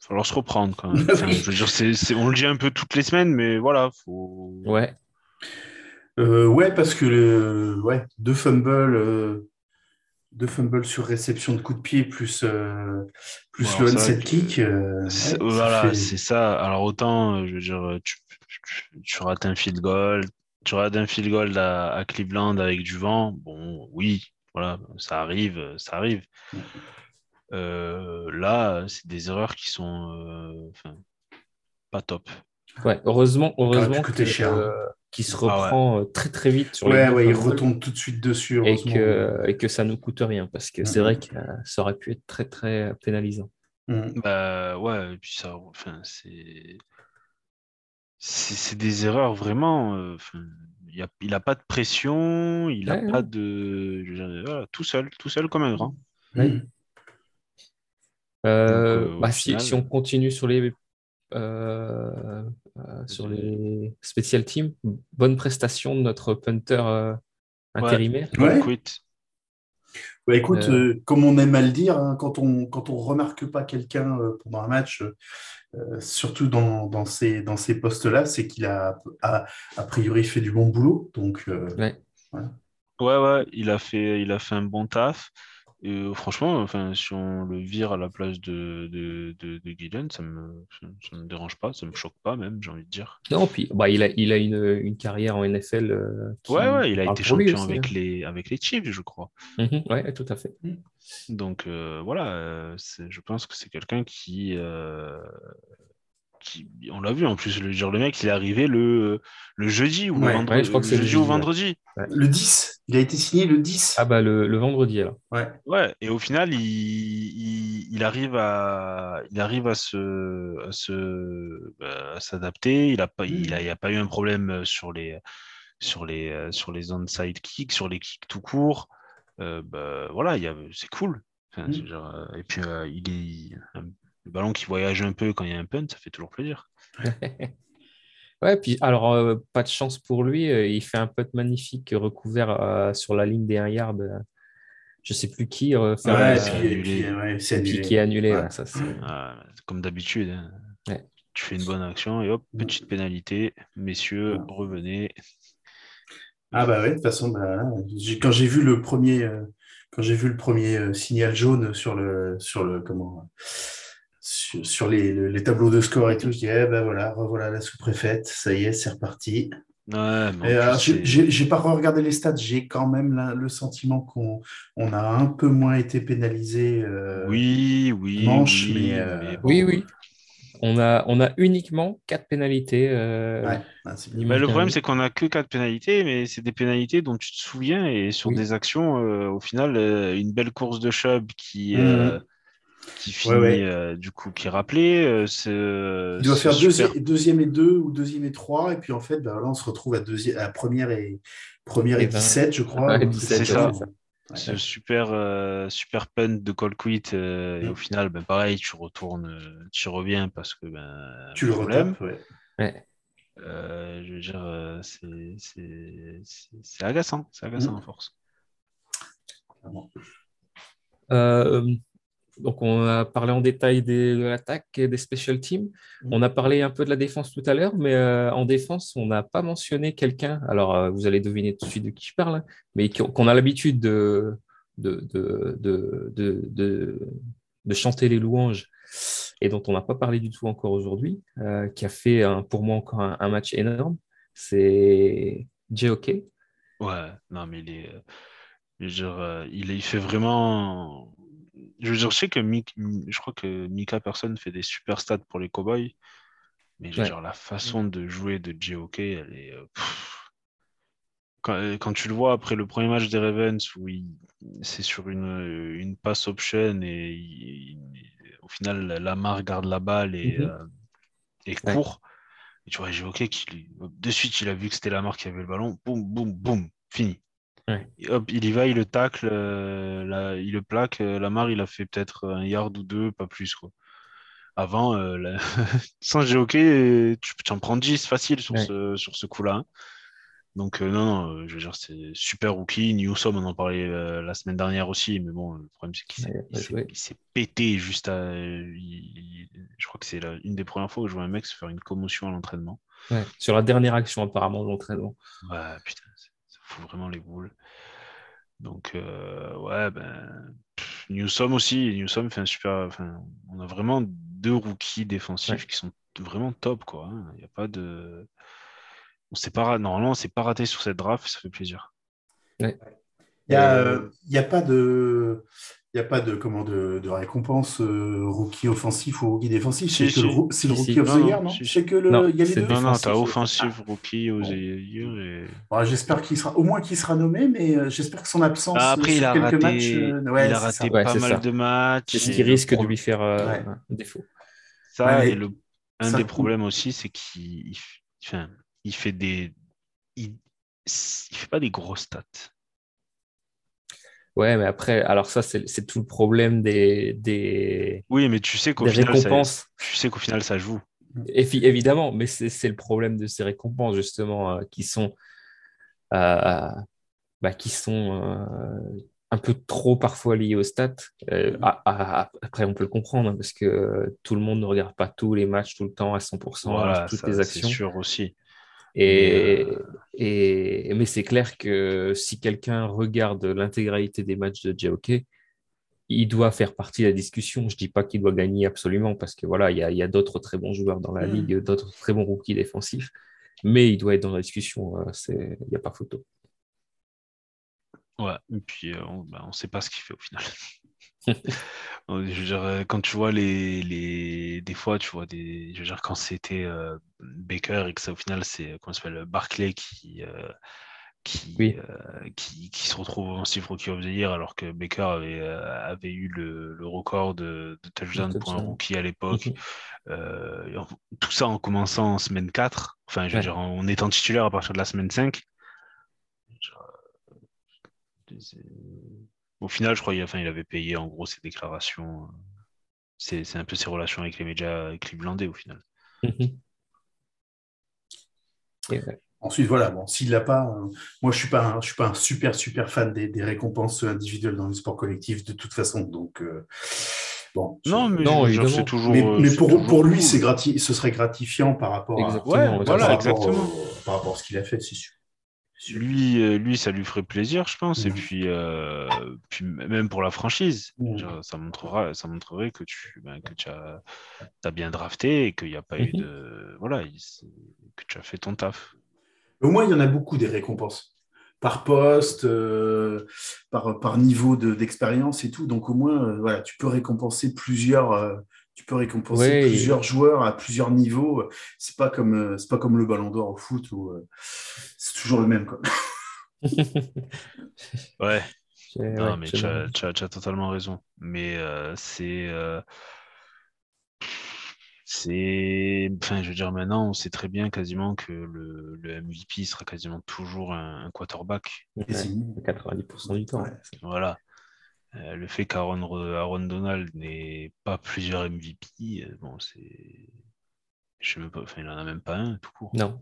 falloir se reprendre quand même. Enfin, je veux dire, c'est, c'est- on le dit un peu toutes les semaines, mais voilà, faut. Ouais. Euh, ouais, parce que le, ouais, deux fumbles, euh, deux fumbles sur réception de coup de pied plus, euh, plus le onset kick. euh, C'est- ouais, ça voilà, fait- c'est ça. Alors autant, je veux dire, tu, tu, tu rates un field goal, tu rates un field goal à, à Cleveland avec du vent. Bon, oui, voilà, ça arrive, ça arrive. Euh, là, c'est des erreurs qui sont, euh, enfin, pas top. Ouais, heureusement, heureusement que, cher, hein. euh, qu'il se Ah ouais. reprend euh, très très vite sur les Ouais, deux ouais, il retombe tout de suite dessus, et que, et que ça nous coûte rien parce que c'est Mhm. vrai que euh, ça aurait pu être très très pénalisant. Mm. Bah ouais, et puis ça, enfin, c'est, c'est des erreurs vraiment. euh, il a, il a pas de pression, il a Ouais, pas ouais. de, voilà, tout seul, tout seul comme un grand. Ouais. Euh, Donc, euh, bah, si, final- si on continue sur les euh, euh, sur les special teams, bonne prestation de notre punter euh, intérimaire. Bah, écoute, Euh. euh, comme on aime à le dire, hein, quand on quand on remarque pas quelqu'un euh, pendant un match, euh, surtout dans, dans ces dans ces postes-là, c'est qu'il a, a a priori fait du bon boulot. Donc euh, Ouais. Ouais, ouais, il a fait, il a fait un bon taf. Et, franchement, enfin, si on le vire à la place de, de, de, de Gillen, ça me, ça, me dérange pas, ça me choque pas même, j'ai envie de dire. Non, puis bah, il a, il a une, une carrière en NFL. euh, Ouais, ouais, il a été champion aussi, avec hein. les, avec les Chiefs, je crois. Mhm, ouais, tout à fait. Donc euh, voilà, euh, je pense que c'est quelqu'un qui, euh, qui, on l'a vu en plus, le, genre, le mec, il est arrivé le, le jeudi ou le Ouais, vendredi, ouais, je crois que le c'est le jeudi ou jeudi, ouais. vendredi. le 10, il a été signé le 10. Ah bah le, le vendredi alors. Ouais. Ouais, et au final, il, il, il arrive à, il arrive à se, à se, bah, à s'adapter. Il a pas, il a, il a pas eu un problème sur les, sur les, sur les onside kicks, sur les kicks tout court. Euh, bah, voilà, il y a- c'est cool. Enfin, Mm. c'est genre, euh, et puis, euh, il est le ballon qui voyage un peu quand il y a un punt, ça fait toujours plaisir. Ouais, puis alors, euh, pas de chance pour lui, euh, il fait un putt magnifique recouvert euh, sur la ligne des 1 yard. euh, je sais plus qui, euh, Ouais, c'est annulé. qui est annulé. Ouais. ouais, ça, c'est- Ah, comme d'habitude. hein. Ouais. Tu fais une bonne action et hop, petite pénalité. Messieurs, Ouais. revenez. Ah bah ouais, de toute façon, bah, quand j'ai vu le premier, euh, quand j'ai vu le premier euh, signal jaune sur le, sur le, comment, sur, sur les, le- les tableaux de score et tout, je dis, eh ben voilà, revoilà la sous-préfète, ça y est, c'est reparti. Ouais, alors, j'ai pas regardé les stats, j'ai quand même la- le sentiment qu'on on a un peu moins été pénalisé. euh, Oui, oui. manche, oui, mais, euh, bon. Oui, oui. On a, on a uniquement quatre pénalités. euh, ouais, ah, Bah, le problème, c'est qu'on a que quatre pénalités, mais c'est des pénalités dont tu te souviens et sur Oui. des actions, euh, au final, euh, une belle course de Chubb qui, Mhm. Qui finit, ouais. euh, du coup, qui est rappelé. euh, Il doit faire deuxi- deuxième et deux ou deuxième et trois, et puis en fait, bah, là, on se retrouve à, deuxième, à première et, première et, Et vingt. 17, je crois. Ouais, ou 17, quelque c'est ça. Ouais. Ce super, euh, super punt de Colquitt, euh, et au final, ben, pareil, tu retournes, tu reviens parce que ben, Tu le problème. retapes, ouais. Ouais. Euh, je veux dire, c'est- c'est c'est- c'est agaçant, c'est agaçant Mhm. à force. clairement. Euh, donc, on a parlé en détail des- de l'attaque et des special teams. On a parlé un peu de la défense tout à l'heure, mais euh, en défense, on n'a pas mentionné quelqu'un. Alors, euh, vous allez deviner tout de suite de qui je parle, hein, mais qu'on a l'habitude de, de, de, de, de, chanter les louanges et dont on n'a pas parlé du tout encore aujourd'hui, euh, qui a fait un- pour moi encore un, un match énorme. C'est JOK. Ouais, non, mais il est. il, est- il fait vraiment. Je sais que Mik- je crois que Mika Person fait des super stats pour les Cowboys, mais Ouais. dire, la façon de jouer de JOK, elle est. euh, pff. Quand, euh, quand tu le vois après le premier match des Ravens où c'est sur une, une pass option et il- il- au final Lamar garde la balle et, euh, et Ouais. court. Et tu vois, JOK qui lui- de suite il a vu que c'était Lamar qui avait le ballon, boum, boum, boum, fini. Ouais. Hop, il y va, il le tacle, euh, il le plaque. euh, Lamar, il a fait peut-être un yard ou deux, pas plus. Quoi. Avant, euh, la- sans euh, tu en prends 10 facile sur Ouais. ce, sur ce coup-là. hein. Donc, euh, non, non, je veux dire, c'est super rookie. Newsom, on en parlait la semaine dernière aussi, mais bon, le problème, c'est qu'il s'est- Ouais, pété juste à. il- il- je crois que c'est une des premières fois où je vois un mec se faire une commotion à l'entraînement. Sur la dernière action apparemment de l'entraînement. Ouais, putain, fout vraiment les boules. Donc, euh, ouais, ben, pff, Newsom aussi. Newsom fait un super. Enfin, on a vraiment deux rookies défensifs Ouais. qui sont vraiment top, quoi. hein. Il n'y a pas de. On s'est pas Normalement, on s'est pas raté sur cette draft, ça fait plaisir. Il n'y a, euh, il y a pas de. Il n'y a pas de, comment, de, de récompense euh, rookie offensif ou rookie défensif. Si, C'est le si. rookie si. of Non, the non, year, non. C'est que le. Non, il y a les deux Non, t'as ouais. offensive rookie year et. Bon, j'espère qu'il sera, au moins qu'il sera nommé, mais euh, j'espère que son absence Ah, euh, après, sur il a quelques raté, matchs. euh, ouais, il a raté. Ouais, pas mal ça. de matchs. C'est ce qui risque de lui faire euh, Ouais. un défaut? Ça, et le, un ça- des problèmes aussi, c'est qu'il il f- enfin, il fait des. Il, il fait pas des grosses stats. Ouais, mais après, alors ça, c'est c'est tout le problème des, des, Oui, mais tu sais qu'au final, ça, tu sais qu'au final, ça joue. Évi- Évidemment, mais c'est c'est le problème de ces récompenses, justement, euh, qui sont, euh, bah, qui sont euh, un peu trop parfois liées aux stats. Euh, à- à- après, on peut le comprendre, hein, parce que tout le monde ne regarde pas tous les matchs tout le temps à 100%, Voilà, toutes ça, les c'est actions. sûr aussi. Et, Mais, euh, et, mais c'est clair que si quelqu'un regarde l'intégralité des matchs de JOK, il doit faire partie de la discussion. Je dis pas qu'il doit gagner absolument parce que voilà, il y a, d'autres très bons joueurs dans la Mm. ligue, d'autres très bons rookies défensifs, mais il doit être dans la discussion. euh, c'est- Il n'y a pas photo. Ouais, et puis euh, on bah, on sait pas ce qu'il fait au final. Je veux dire, euh, quand tu vois les, les des fois, tu vois des. Je veux dire, quand c'était euh, Baker et que ça au final c'est euh, comment s'appelle Barclay qui euh, qui, Oui. euh, qui qui se retrouve offensive rookie of the year alors que Baker avait avait eu le, le record de, de touchdown pour un rookie à l'époque. Mhm. En- tout ça en commençant en semaine 4, enfin je veux Ouais. dire en étant titulaire à partir de la semaine 5, Au final, je crois qu'il enfin, il avait payé en gros ses déclarations. C'est un peu ses relations avec les médias clevelandais au final. Mhm. Ensuite, voilà, bon, s'il l'a pas, euh, moi je suis pas, un, je suis pas un super super fan des, des, récompenses individuelles dans le sport collectif de toute façon, donc euh, bon. Non, mais non, c'est toujours. Mais, euh, mais pour, toujours pour lui, c'est grati ce serait gratifiant par rapport exactement, à, ouais, voilà, par exactement. Rapport au, par rapport à ce qu'il a fait, c'est sûr. Lui, lui, ça lui ferait plaisir, je pense. Mmh. Et puis, euh, puis, même pour la franchise, Mmh. genre, ça, montrera, ça montrerait que tu, ben, que tu as, as, bien drafté et qu'il n'y a pas eu Mhm. de. Voilà, il- que tu as fait ton taf. Au moins, il y en a beaucoup des récompenses par poste, euh, par, par niveau de- d'expérience et tout. Donc au moins, euh, voilà, tu peux récompenser plusieurs, euh, tu peux récompenser Ouais, plusieurs joueurs à plusieurs niveaux. C'est pas comme, euh, c'est pas comme le Ballon d'Or au foot où euh, toujours le même. Quoi. Ouais, non, ouais, mais tu as, totalement raison. Mais euh, c'est. euh, c'est. Enfin, je veux dire, maintenant, on sait très bien quasiment que le, le MVP sera quasiment toujours un, un quarterback. Ouais, Quasiment. 90% du temps. Ouais. Voilà. Euh, le fait qu'Aaron Aaron Donald n'ait pas plusieurs MVP, bon, c'est. Je sais même pas, enfin, il en a même pas un, tout court. Non.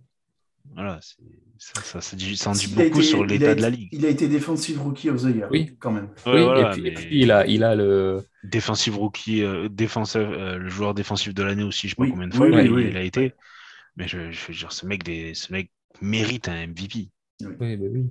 Voilà, ça, ça, ça dit, ça en dit Il beaucoup été- sur l'état de la ligue. Il a été Defensive Rookie of the Year, Oui. quand même. Ouais, oui, voilà, et, puis, et mais puis il a, il a le. Defensive rookie, euh, défenseur, euh, le joueur défensif de l'année aussi, je sais pas Oui, combien de oui, fois oui, il, oui. il a été. Mais je, je veux dire, ce mec, des, ce mec mérite un MVP. Oui, bah oui.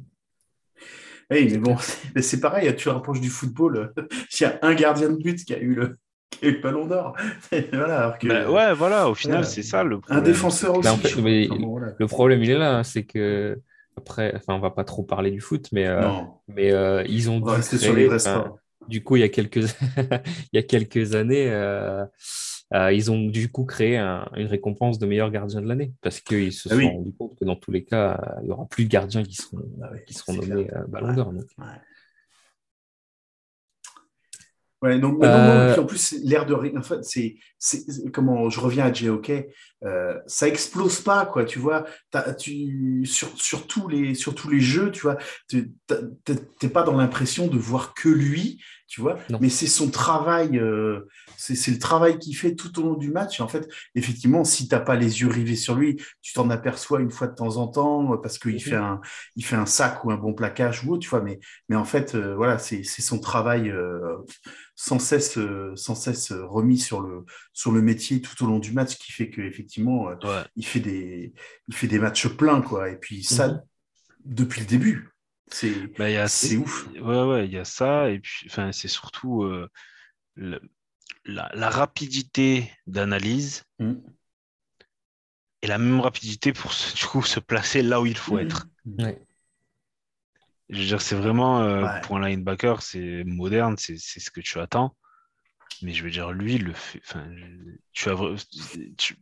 Oui, mais bon, c'est pareil, tu rapproches du football. Il y a un gardien de but qui a eu le, qui a eu le ballon d'or. voilà, alors que Bah ouais, voilà, au final, voilà. c'est ça le un problème. défenseur aussi. Bah, en fait, Enfin, voilà. Le problème, il est là, hein, c'est que. Après, enfin, on va pas trop parler du foot, mais, euh, mais euh, ils ont on va dû rester créer, sur les enfin, sports. Du coup, il y a quelques, il y a quelques années, euh, euh, ils ont du coup créé un- une récompense de meilleur gardien de l'année parce qu'ils se Ah sont oui. rendus compte que dans tous les cas, il y aura plus de gardiens qui seront, Ah oui, qui seront nommés euh, Ballon d'Or. donc. Ouais, mais non, Euh, non, en plus, l'air de rien. En fait, c'est, comment je reviens à JOK, euh, ça explose pas, quoi. Tu vois, tu, sur, sur, tous les, sur tous les jeux, tu vois, t'es pas dans l'impression de voir que lui, tu vois, Non. mais c'est son travail, euh, c'est, le travail qu'il fait tout au long du match. Et en fait, effectivement, si t'as pas les yeux rivés sur lui, tu t'en aperçois une fois de temps en temps euh, parce qu'il Mhm. fait un, il fait un sac ou un bon plaquage ou autre, tu vois, mais, mais en fait, euh, voilà, c'est, son travail. euh, sans cesse, sans cesse remis sur le, sur le métier tout au long du match, qui fait qu'effectivement, euh, Ouais. il, fait des, il fait des matchs pleins. Quoi. Et puis ça, Mhm. depuis le début, c'est Bah, c'est ouf. Ouais, ouais, il y a ça. Et puis, enfin, c'est surtout euh, le- la, la rapidité d'analyse Mm. et la même rapidité pour se, du coup, se placer là où il faut Mhm. être. Je veux dire, c'est vraiment, euh, Ouais. pour un linebacker, c'est moderne, c'est ce que tu attends. Mais je veux dire, lui, il le fait. Tu as, tu-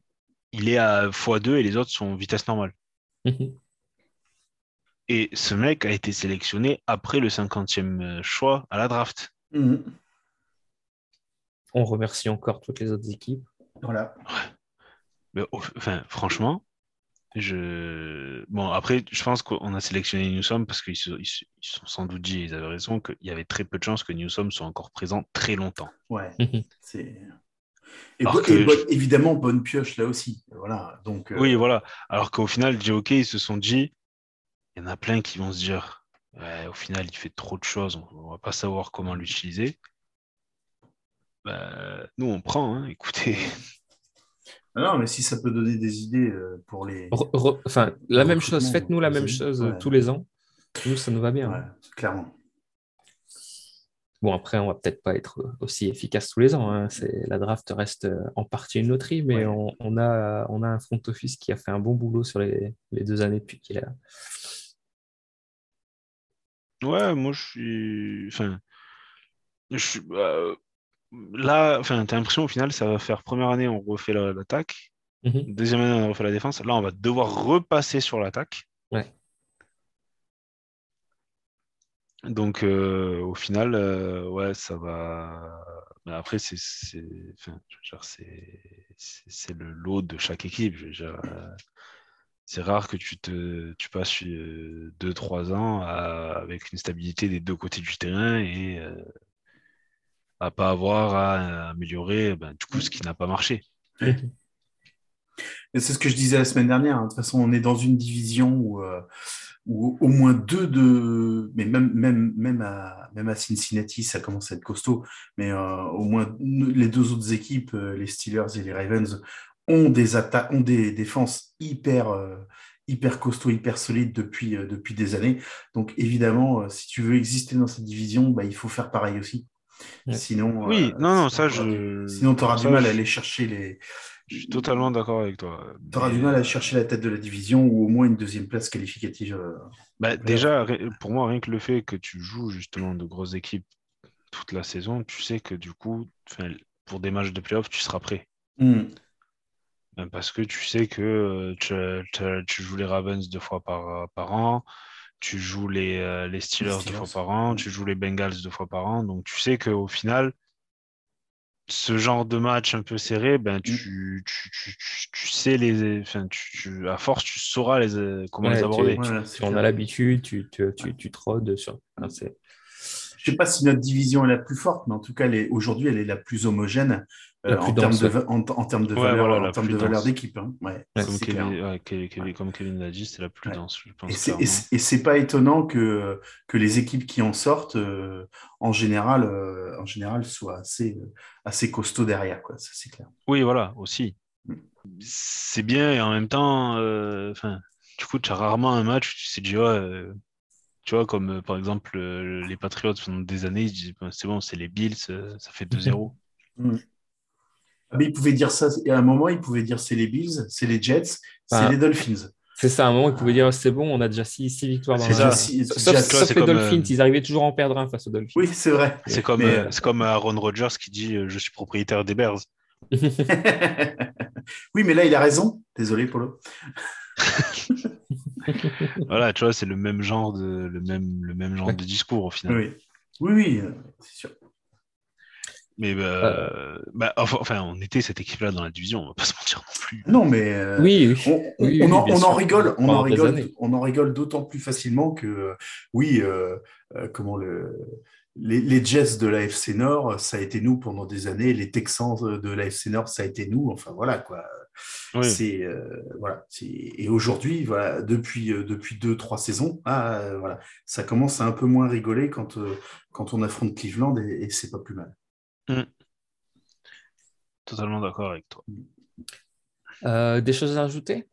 il est à x2 et les autres sont vitesse normale. Et ce mec a été sélectionné après le 50e choix à la draft. Mhm. On remercie encore toutes les autres équipes. Voilà. Mais, enfin, franchement, je. Bon, après, je pense qu'on a sélectionné Newsom parce qu'ils se, ils se- ils se sont sans doute dit, ils avaient raison, qu'il y avait très peu de chances que Newsom soit encore présent très longtemps. Ouais. Mhm. c'est... Et, Alors bo- que et bo- je- évidemment, bonne pioche là aussi. Voilà. Donc, euh, Oui, voilà. Alors qu'au final, JOK, ils se sont dit, il y en a plein qui vont se dire, ouais, au final, il fait trop de choses, on ne va pas savoir comment l'utiliser. Bah, nous, on prend, hein, écoutez. ah non, mais si ça peut donner des idées euh, pour les. Re- re- enfin, la même chose, faites-nous la même chose euh, ouais. tous les ans. Nous, ça nous va bien. Ouais, clairement. Bon, après, on va peut-être pas être aussi efficace tous les ans. hein. C'est, la draft reste euh, en partie une loterie, mais Ouais. on, on a, on a un front office qui a fait un bon boulot sur les, les deux années depuis qu'il est là. Ouais, moi, je suis. Enfin, je suis. euh, Là, enfin, t'as l'impression au final, ça va faire première année, on refait la- l'attaque. Mhm. Deuxième année, on refait la défense. Là, on va devoir repasser sur l'attaque. Ouais. Donc, euh, au final, euh, ouais, ça va. Mais après, c'est enfin, c'est le lot de chaque équipe. Je veux dire, euh, c'est rare que tu, te, passes 2-3 ans avec une stabilité des deux côtés du terrain et à pas avoir à améliorer ben, du coup ce qui n'a pas marché. C'est ce que je disais la semaine dernière. Hein. De toute façon, on est dans une division où, euh, au moins deux de, mais même même même à même à Cincinnati, ça commence à être costaud. Mais euh, au moins les deux autres équipes, euh, les Steelers et les Ravens, ont des attaques, ont des défenses hyper hyper costauds, hyper solides depuis depuis des années. Donc évidemment, si tu veux exister dans cette division, bah, il faut faire pareil aussi. Sinon, oui, non, non, ça je. Sinon, tu auras du mal à aller chercher les, je suis totalement d'accord avec toi. Tu auras du mal à chercher la tête de la division ou au moins une deuxième place qualificative. Euh, bah, déjà, pour moi, rien que le fait que tu joues justement de grosses équipes toute la saison, tu sais que du coup, pour des matchs de playoff, tu seras prêt. Hmm. Ben, parce que tu sais que euh, tu, joues les Ravens deux fois par, par an, tu joues les, euh, les Steelers deux fois par an, tu joues les Bengals deux fois par an. Donc tu sais qu'au final, ce genre de match un peu serré, ben, mm. tu, tu, tu, tu sais les. Enfin, tu, à force, tu sauras les, comment les aborder. si on a l'habitude, tu, tu, tu, tu trodes sur. Enfin, je ne sais pas si notre division est la plus forte, mais en tout cas, aujourd'hui, elle est la plus homogène euh, en, termes de, en, termes de valeur, en termes de valeur d'équipe. Hein. Ouais, comme, Kevin, comme, Kevin, l'a dit, c'est la plus dense. Je pense et c'est pas étonnant que, que les équipes qui en sortent, euh, en général, euh, en général, soient assez, assez costauds derrière. Quoi. Ça, c'est clair. Oui, voilà, aussi. Mm. C'est bien et en même temps, enfin, du coup, tu as rarement un match où tu sais déjà tu vois, comme euh, par exemple euh, les Patriots pendant des années, ils disaient ben, c'est bon, c'est les Bills, ça fait 2-0. Mm. Mais ils pouvaient dire ça, à un moment, ils pouvaient dire c'est les Bills, c'est les Jets, c'est les Dolphins. C'est ça, à un moment, ils pouvaient dire c'est bon, on a déjà 6 victoires dans la sauf, sauf les Dolphins, ils arrivaient toujours à en perdre un face aux Dolphins. Oui, c'est vrai. C'est comme, comme Aaron Rodgers qui dit je suis propriétaire des Bears. oui, mais là, il a raison. Désolé, Polo. voilà, tu vois, c'est le même genre de, le même, le même genre de discours au final. Oui, oui, oui euh, c'est sûr. Mais bah, euh. bah, enfin, on était cette équipe-là dans la division, on va pas se mentir non plus. Non, mais euh, oui, on, en, rigole, on en rigole, on en rigole d'autant plus facilement que oui, comment le les, les, Jets de l'AFC Nord, ça a été nous pendant des années. Les Texans de l'AFC Nord, ça a été nous. Enfin voilà quoi. C'est euh, voilà. Et aujourd'hui, voilà, depuis euh, depuis deux trois saisons, ah, voilà, ça commence à un peu moins rigoler quand euh, quand on affronte Cleveland et, c'est pas plus mal. Mm. Totalement d'accord avec toi. des choses à rajouter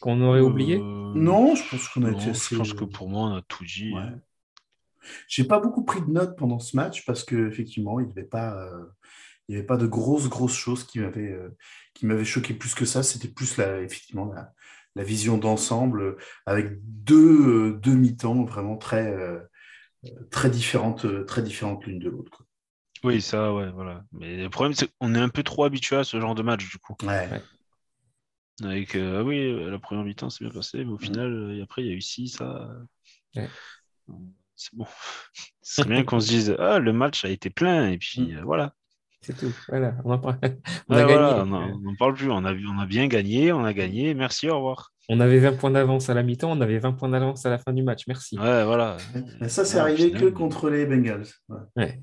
qu'on aurait oublié Non, je pense qu'on a été Je pense que pour moi, on a tout dit. Ouais. J'ai pas beaucoup pris de notes pendant ce match parce que effectivement, il devait pas il n'y avait pas de grosses, grosses choses qui m'avaient euh, qui m'avaient choqué plus que ça. C'était plus la, effectivement la, la vision d'ensemble euh, avec deux, euh, deux mi-temps vraiment très, très différentes, très différentes l'une de l'autre. Oui, ça, ouais, voilà. Mais le problème, c'est qu'on est un peu trop habitué à ce genre de match, du coup. Ouais. Avec, ah oui, la première mi-temps, c'est bien passé, mais au final, et après, il y a eu six, ça. C'est bon. C'est bien qu'on se dise, ah, le match a été plein, et puis mm. voilà. C'est tout. Voilà, on, a on n'en parle plus. On a, on a bien gagné, on a gagné. Merci, au revoir. On avait 20 points d'avance à la mi-temps, on avait 20 points d'avance à la fin du match. Merci. Ouais, voilà. ça, c'est arrivé que contre les Bengals. Ouais.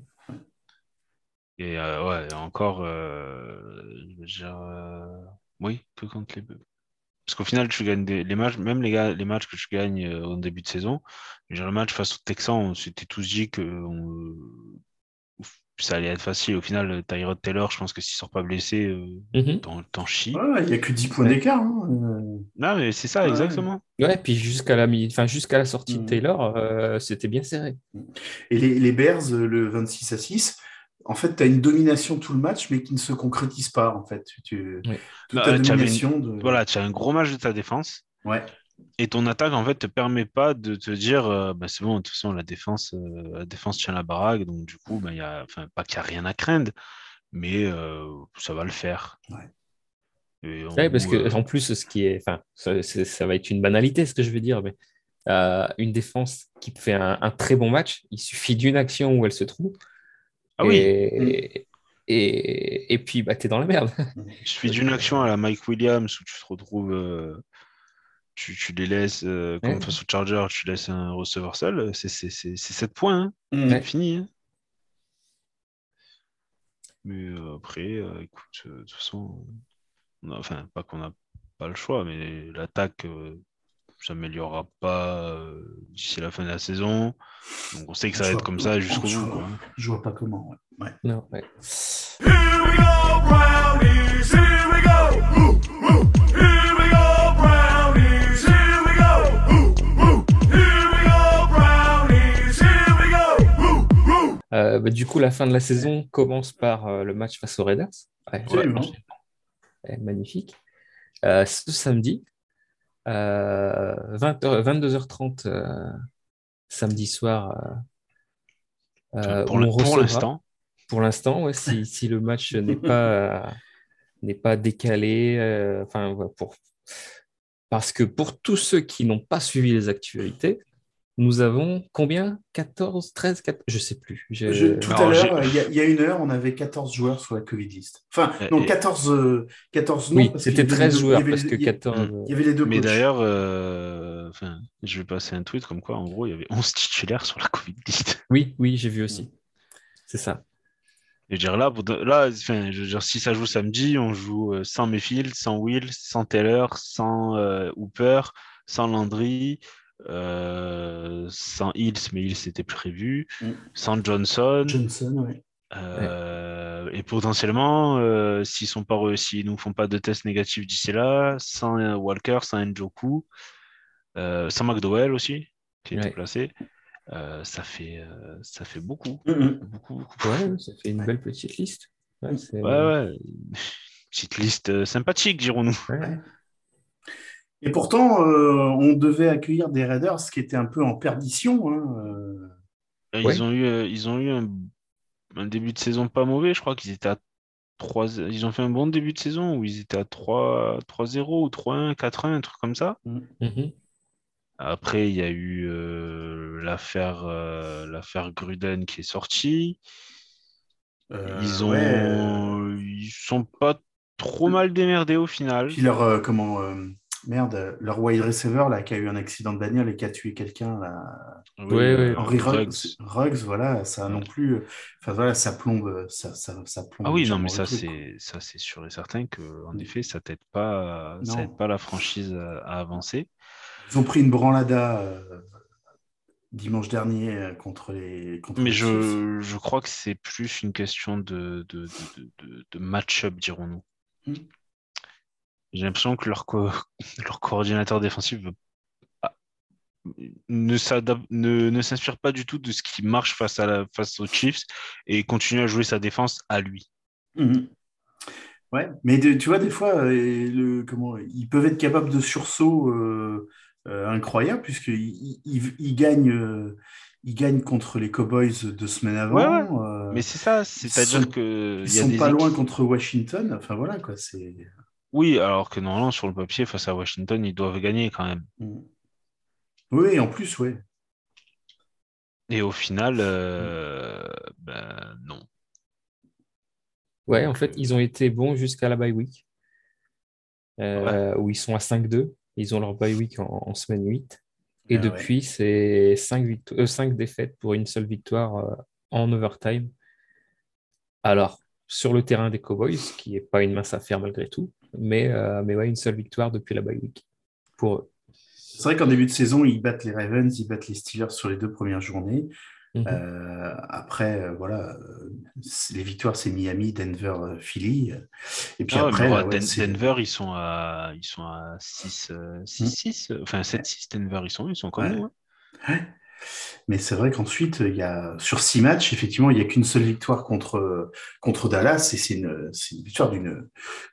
Et euh, ouais, encore, euh, euh, oui, que contre les Parce qu'au final, tu gagnes les matchs, même les, gars, les matchs que tu gagnes au début de saison, le match face aux Texans, on s'était tous dit que ça allait être facile. Au final, Tyrod Taylor, je pense que s'il sort pas blessé, euh, mhm. t'en chies. Il n'y a que 10 points d'écart. Hein. Non, mais c'est ça, exactement. Ouais, puis jusqu'à la, enfin, jusqu'à la sortie de mm. Taylor, euh, c'était bien serré. Et les, les, Bears, le 26 à 6, en fait, tu as une domination tout le match, mais qui ne se concrétise pas, en fait. Tu, bah, domination Voilà, tu as un gros match de ta défense. Ouais. Et ton attaque, en fait, te permet pas de te dire, euh, bah, c'est bon, de toute façon, la défense, euh, la défense tient la baraque, donc du coup, bah, y a, pas qu'il n'y a rien à craindre, mais euh, ça va le faire. Ouais. parce que en plus, ce qui est, enfin, ça, va être une banalité, ce que je veux dire, mais une défense qui fait un, très bon match, il suffit d'une action où elle se trouve. Ah oui. Et, et, et, puis, bah, tu es dans la merde. Il suffit d'une action à la Mike Williams où tu te retrouves tu, tu les laisses, euh, comme Ouais. face au Charger, tu laisses un receveur seul, c'est c'est- c'est- c'est 7 points. hein. Mm. C'est fini. hein. Mais euh, après, euh, écoute, euh, de toute façon, on a- enfin, pas qu'on n'a pas le choix, mais l'attaque euh, s'améliorera pas euh, d'ici la fin de la saison. Donc on sait que ça va être comme ça jusqu'au bout. quoi. Je vois pas comment. ouais. Ouais. Non, ouais. Euh, bah, du coup, la fin de la saison commence par euh, le match face aux Raiders. Ouais, Absolument. ouais, magnifique. Euh, ce samedi, 20 22h30 euh, samedi soir. euh, euh, pour le- on pour l'instant, Pour l'instant, ouais, si, si le match n'est pas, n'est pas décalé, enfin, pour... parce que pour tous ceux qui n'ont pas suivi les actualités, nous avons combien? 14, 13, 14, je sais plus. Je- Je- tout Alors, à l'heure, il y, a- il y a une heure, on avait 14 joueurs sur la Covid list. Enfin, Euh, non, et- 14, euh, 14 non. Oui, c'était avait les 13 deux- il y joueurs parce que il y a- 14. Il y avait les deux mais d'ailleurs, euh, enfin, je vais passer un tweet comme quoi, en gros, il y avait 11 titulaires sur la Covid list. Oui, oui, j'ai vu aussi. C'est ça. Je veux dire, là, là enfin, je veux dire, si ça joue samedi, on joue euh, sans Mayfield, sans Will, sans Taylor, sans euh, Hooper, sans Landry, euh, sans Hills, mais Hills c'était prévu, Mm. sans Johnson, Johnson, ouais. euh, et potentiellement, euh, s'ils sont pas s'ils nous font pas de tests négatifs d'ici là, sans Walker, sans Njoku, euh, sans McDowell aussi, qui est Ouais. placé, euh, ça fait euh, ça fait beaucoup, beaucoup, beaucoup. Ouais, ça fait une belle petite liste. Ouais, c'est- Ouais, ouais. Petite liste sympathique, dirons-nous. ouais. Et pourtant, euh, on devait accueillir des Raiders qui étaient un peu en perdition. hein, euh. Ils Ouais. ont eu, euh, ils ont eu un, un début de saison pas mauvais. Je crois qu'ils étaient à 3... Ils ont fait un bon début de saison où ils étaient à 3... 3-0 ou 3-1, 4-1, un truc comme ça. Mhm. Après, il y a eu euh, l'affaire euh, l'affaire Gruden qui est sortie. Euh, Ils ont, ouais, ils sont pas trop mal démerdés au final. Puis leur, euh, comment, euh, merde, leur wide receiver là, qui a eu un accident de bagnole et qui a tué quelqu'un là. Oui, euh, Henry Ruggs, Ruggs. Voilà, ça non plus. Enfin voilà, ça plombe, ça, ça, ça plombe. Ah oui, non, mais ça, c'est ça, c'est sûr et certain que, en Mm. effet, ça t'aide pas, ça Non. aide pas la franchise à, à avancer. Ils ont pris une branlada euh, dimanche dernier euh, contre les. Contre Mais les je, je crois que c'est plus une question de, de, de, de- de match-up, dirons-nous. Mm. J'ai l'impression que leur, co- leur coordinateur défensif ne, s'adap- ne, ne s'inspire pas du tout de ce qui marche face, à la, face aux Chiefs et continue à jouer sa défense à lui. Mhm. Ouais, mais de- tu vois, des fois, euh, le, comment, ils peuvent être capables de sursauts euh, euh, incroyables, puisqu'ils ils, ils- ils gagnent, ils gagnent contre les Cowboys deux semaines avant. Ouais, Mais c'est ça, c'est-à-dire sont- que ils il y a sont des pas loin contre Washington. Enfin voilà, quoi. C'est. Oui, alors que normalement, sur le papier, face à Washington, ils doivent gagner quand même. Mhm. Oui, en plus, ouais. Et au final, euh, ben non. Ouais, en fait, ils ont été bons jusqu'à la bye week, euh, où ils sont à 5-2. Ils ont leur bye week en, en semaine 8. Et Ah ouais. depuis, c'est 5, défaites pour une seule victoire euh, en overtime. Alors, sur le terrain des Cowboys, qui n'est pas une mince affaire malgré tout, mais, euh, mais ouais, une seule victoire depuis la bye week pour eux. C'est vrai qu'en début de saison, ils battent les Ravens, ils battent les Steelers sur les deux premières journées. Mhm. Euh, après, euh, voilà, les victoires, c'est Miami, Denver, Philly. Et puis Ah après, ouais, ouais, Denver, ils sont à, ils sont à 6, euh, 6-6, enfin 7-6, Denver, ils sont, ils sont comme Ouais. nous. hein. Ouais. Mais c'est vrai qu'ensuite, il y a sur six matchs, effectivement, il n'y a qu'une seule victoire contre, contre Dallas, et c'est une, c'est une victoire d'une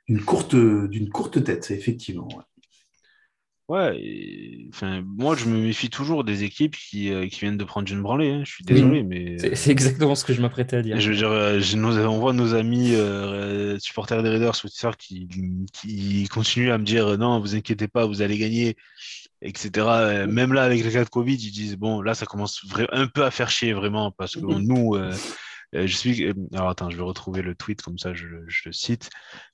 d'une courte, d'une courte tête, effectivement. ouais. Ouais, et- enfin, moi je me méfie toujours des équipes qui, euh, qui viennent de prendre une branlée. hein. Je suis désolé, mais C'est c'est exactement ce que je m'apprêtais à dire. je veux dire, euh, nos- on voit nos amis euh, supporters des Raiders sur Twitter qui, qui continuent à me dire non, vous inquiétez pas, vous allez gagner, etc. Euh, Même là, avec les cas de Covid, ils disent bon, là ça commence un peu à faire chier vraiment parce que nous, euh, Euh, je suis. Alors attends, je vais retrouver le tweet comme ça, je, le- je le cite,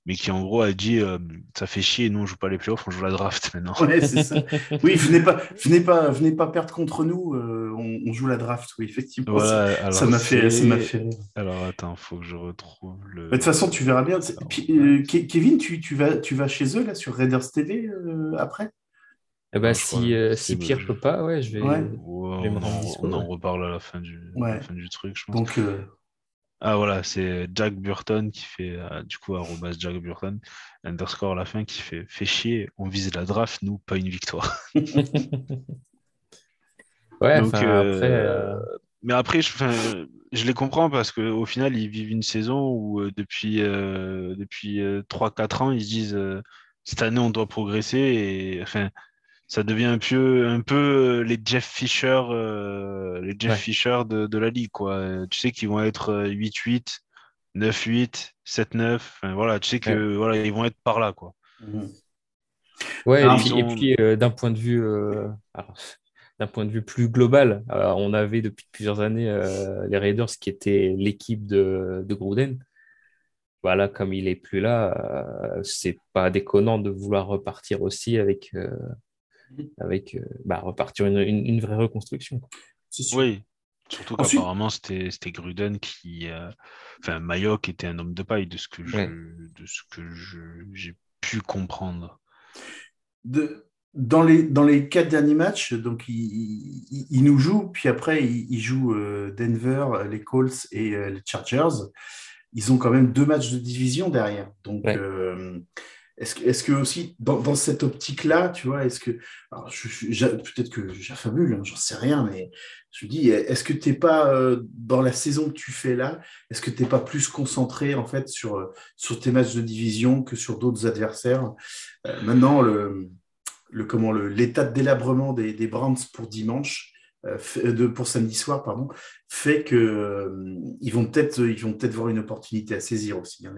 mais qui en gros a dit euh, ça fait chier, nous on joue pas les playoffs, on joue la draft maintenant. Ouais, c'est ça. Oui, venez pas, venez pas, venez pas perdre contre nous. euh, on, on joue la draft, oui, effectivement. Voilà, ça- alors ça m'a fait, ça m'a fait rire. Alors attends, faut que je retrouve le. De toute façon, tu verras bien. Puis, Kevin, tu, tu vas, tu vas chez eux là sur Raiders TV après? Eh ben, je si, euh, si Pierre je- peut pas, ouais, je vais. Ouais. Ouais, je vais me on, en, dispo, on en ouais. reparle à la fin du, à Ouais. la fin du truc, je pense. Donc, euh, Ah voilà, c'est Jack Burton qui fait, euh, du coup, arrobas Jack Burton, underscore à la fin, qui fait, fait chier, on vise la draft, nous, pas une victoire. Ouais, Donc, euh, après. euh, Mais après, je, je les comprends parce qu'au final, ils vivent une saison où euh, depuis, euh, depuis euh, 3-4 ans, ils se disent euh, cette année, on doit progresser. Et enfin, ça devient un peu, un peu euh, les Jeff Fisher, euh, les Jeff Ouais. Fisher de, de la ligue. Quoi. Euh, Tu sais qu'ils vont être euh, 8-8, 9-8, 7-9. Enfin, voilà, tu sais que voilà, ils vont être par là. Quoi. mhm. Ouais, Ah, et puis, ont- et puis, euh, d'un point de vue, euh, alors, d'un point de vue plus global, on avait depuis plusieurs années euh, les Raiders qui étaient l'équipe de, de Gruden. Voilà, comme il est plus là, euh, c'est pas déconnant de vouloir repartir aussi avec, euh, avec euh, bah, repartir une, une, une vraie reconstruction. Oui, surtout Ensuite- qu'apparemment, c'était c'était Gruden qui. euh, Enfin, Mayock était un homme de paille de ce que je- Ouais. de ce que je- j'ai pu comprendre. De- dans, les, dans les quatre derniers matchs, donc il, il- il nous joue, puis après il, il joue euh, Denver, les Colts et euh, les Chargers. Ils ont quand même deux matchs de division derrière. Donc, Ouais. euh, est-ce que, est-ce que aussi, dans, cette optique-là, tu vois, est-ce que, peut-être que j'affabule, hein, j'en sais rien, mais je me dis, est-ce que tu n'es pas, euh, dans la saison que tu fais là, est-ce que tu n'es pas plus concentré en fait sur, euh, sur tes matchs de division que sur d'autres adversaires? Euh, Maintenant, le, le, comment, l'état de délabrement des, des pour dimanche, de, pour samedi soir, pardon, fait que ils vont peut-être peut-être voir une opportunité à saisir aussi, hein,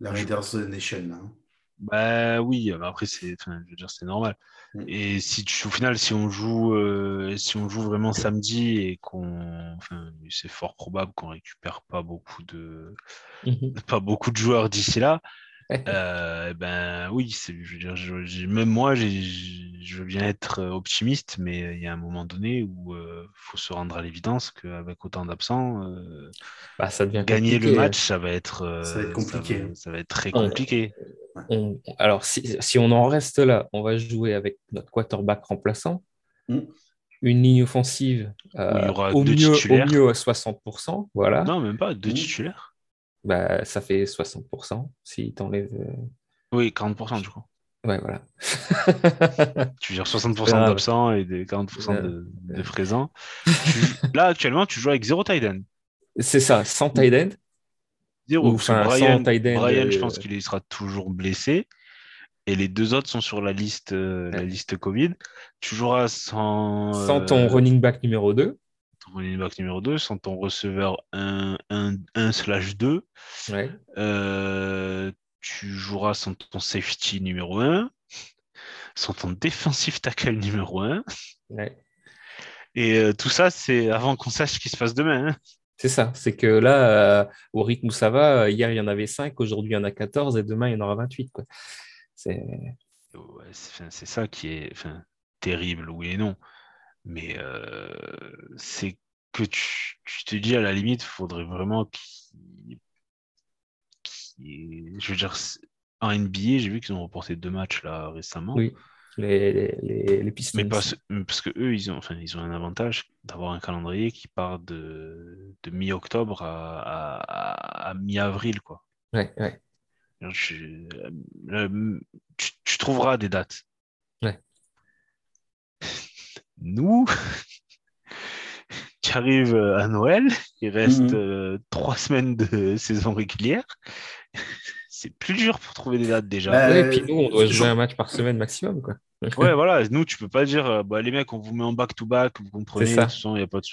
la Raiders Nation. hein. Bah oui, mais après, c'est enfin, je veux dire, c'est normal. Mm. Et si tu, au final, si on joue, euh, si on joue vraiment samedi et qu'on. Enfin, c'est fort probable qu'on récupère pas beaucoup de, pas beaucoup de joueurs d'ici là. Euh, ben oui, je veux dire, je- même moi, je veux bien être euh, optimiste, mais il y a un moment donné où il faut se rendre à l'évidence qu'avec autant d'absents, euh, Bah, ça devient gagner le compliqué. match, ça va être, euh, Ça va être compliqué. va, ça va être très compliqué. On- alors, si, si on en reste là, on va jouer avec notre quarterback remplaçant, Mm. une ligne offensive euh, Où il y aura au, deux mieux, au mieux à 60%, voilà. Non, même pas, deux Mm. titulaires. Bah, ça fait 60% si t'enlèves. euh, Oui, 40% du coup. Ouais, voilà. Tu dire 60% grave. d'absents et des 40% Ouais. de, de présents. Tu- là, actuellement, tu joues avec zéro tight end. C'est ça, sans tight end. Zéro. Enfin, Brian, sans tight end, Brian, je euh, pense qu'il y sera toujours blessé. Et les deux autres sont sur la liste, euh, la liste Covid. Tu joueras sans, Sans euh, ton running back numéro 2. Ton running back numéro 2, sans ton receveur 1, 1, slash 2. Ouais. Euh, tu joueras sans ton safety numéro 1, sans ton defensive tackle numéro 1. ouais. Et euh, tout ça, c'est avant qu'on sache ce qui se passe demain. hein. C'est ça. C'est que là, euh, au rythme où ça va, euh, hier il y en avait 5, aujourd'hui il y en a 14 et demain il y en aura 28. Quoi. C'est... Ouais, c'est ça qui est terrible, oui et non. Mais euh, c'est que tu, tu te dis à la limite, il faudrait vraiment qu'il. Je veux dire, en NBA, j'ai vu qu'ils ont reporté deux matchs là récemment. Oui. Les, les, les, les Pistons. Mais parce, parce que eux, ils ont, enfin, ils ont un avantage d'avoir un calendrier qui part de, de mi-octobre à, à- à mi-avril, quoi. Ouais, ouais. Je- euh, tu, tu trouveras des dates. Ouais. Nous, tu arrives à Noël, il reste Mhm. euh, trois semaines de saison régulière. C'est plus dur pour trouver des dates déjà. Bah, Ouais, et puis nous, on doit jouer un match par semaine maximum. Quoi. Ouais, voilà, nous, tu peux pas dire, euh, bah, les mecs, on vous met en back-to-back, vous comprenez, C'est de ça. toute façon, y a pas de...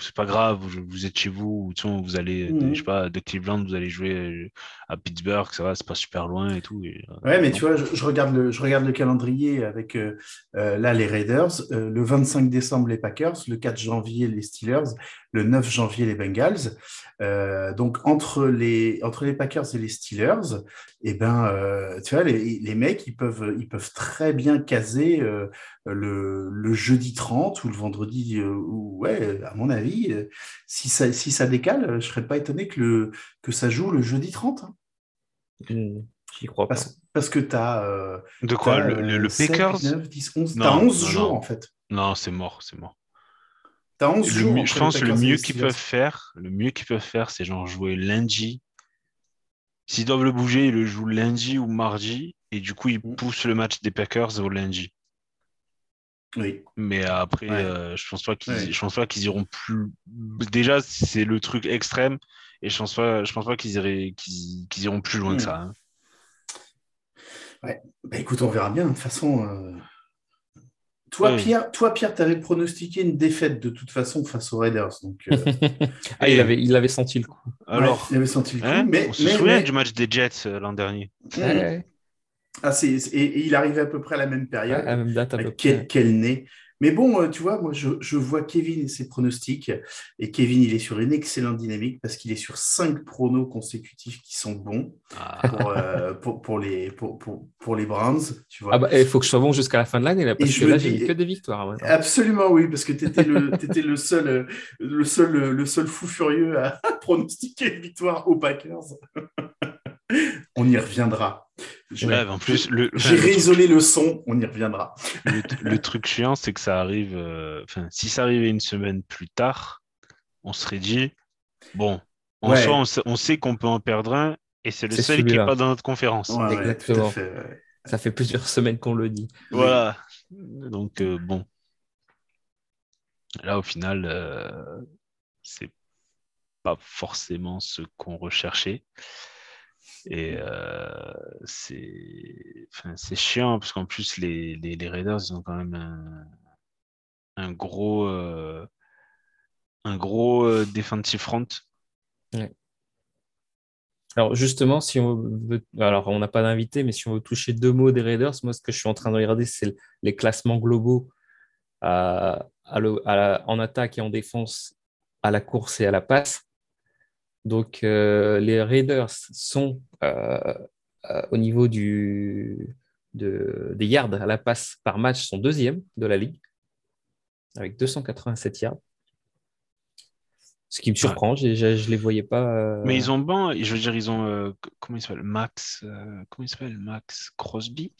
c'est pas grave, vous, vous êtes chez vous, ou de toute façon, vous allez, Mhm. je sais pas, de Cleveland, vous allez jouer euh, à Pittsburgh, ça va, c'est pas super loin et tout. et, euh, Ouais, mais tu vois, je, je regarde le, je regarde le calendrier avec euh, euh, là les Raiders, euh, le 25 décembre les Packers, le 4 janvier les Steelers, le 9 janvier les Bengals. Euh, donc entre les entre les Packers et les Steelers, eh ben euh, tu vois les, les mecs ils peuvent ils peuvent très bien caser euh, le, le jeudi 30 ou le vendredi euh, ou ouais à mon avis euh, si ça si ça décale, je serais pas étonné que le que ça joue le jeudi 30 hein. J'y crois pas. parce, parce que tu as De quoi, le, le, Packers? 9, 10, 11. Non, T'as 11 non, jours non. en fait. Non, c'est mort, c'est mort. T'as 11 Le jours. je pense que le mieux qu'ils peuvent faire, le mieux qu'ils peuvent faire, c'est genre jouer lundi. S'ils doivent le bouger, ils le jouent lundi ou mardi, et du coup, ils Mm. poussent le match des Packers au lundi. Oui. Mais après, Ouais. euh, je pense pas qu'ils, Ouais. je pense pas qu'ils iront plus. Déjà, c'est le truc extrême, et je pense pas, je pense pas qu'ils iraient, qu'ils, qu'ils iront plus loin que Mm. ça. hein. Bah écoute, on verra bien. De toute façon, euh, toi, Ouais. Pierre, toi, Pierre, t'avais pronostiqué une défaite de toute façon face aux Raiders. Donc, euh, Ah, il avait, il avait senti le coup. Alors, ouais, il avait senti le coup. hein, mais, on se mais- souvient mais- du match des Jets euh, l'an dernier. Ouais, Ah, c'est- et, et il arrivait à peu près à la même période. à la même date à peu avec près. quel, quel nez. Mais bon, euh, tu vois, moi, je, je vois Kevin et ses pronostics. Et Kevin, il est sur une excellente dynamique parce qu'il est sur cinq pronos consécutifs qui sont bons Ah, pour, euh, pour, pour les, pour, pour, pour les Browns. Tu vois. Ah bah, il faut que je sois bon jusqu'à la fin de l'année, là, parce je que là, dis- j'ai que des victoires. maintenant. Absolument, oui, parce que tu étais le, t'étais le, seul, euh, le, seul, euh, le seul fou furieux à pronostiquer une victoire aux Packers. on y reviendra. Je- ouais, en plus, le, enfin, J'ai réisolé le son, on y reviendra. le, le truc chiant, c'est que ça arrive. euh, Enfin, si ça arrivait une semaine plus tard, on serait dit bon, en Ouais. soi, on sait, on sait qu'on peut en perdre un, et c'est le C'est seul qui n'est pas dans notre conférence. Ouais, Exactement. fait, ouais. Ça fait plusieurs semaines qu'on le dit. Voilà. Donc, euh, bon. Là, au final, euh, c'est pas forcément ce qu'on recherchait. Et euh, c'est enfin, chiant parce qu'en plus, les, les, les Raiders, ils ont quand même un, un gros, euh, un gros euh, defensive front. Alors justement, si on veut, alors on n'a pas d'invité, mais si on veut toucher deux mots des Raiders, moi ce que je suis en train de regarder, c'est les classements globaux à- à le- à la- en attaque et en défense, à la course et à la passe. Donc euh, les Raiders sont euh, euh, au niveau du, de- des yards à la passe par match, sont deuxième de la ligue, avec 287 yards. Ce qui me surprend, je ne les voyais pas. euh, Mais ils ont bon, je veux dire, ils ont euh, comment il s'appelle? Max, euh, comment il s'appelle? Max Crosby,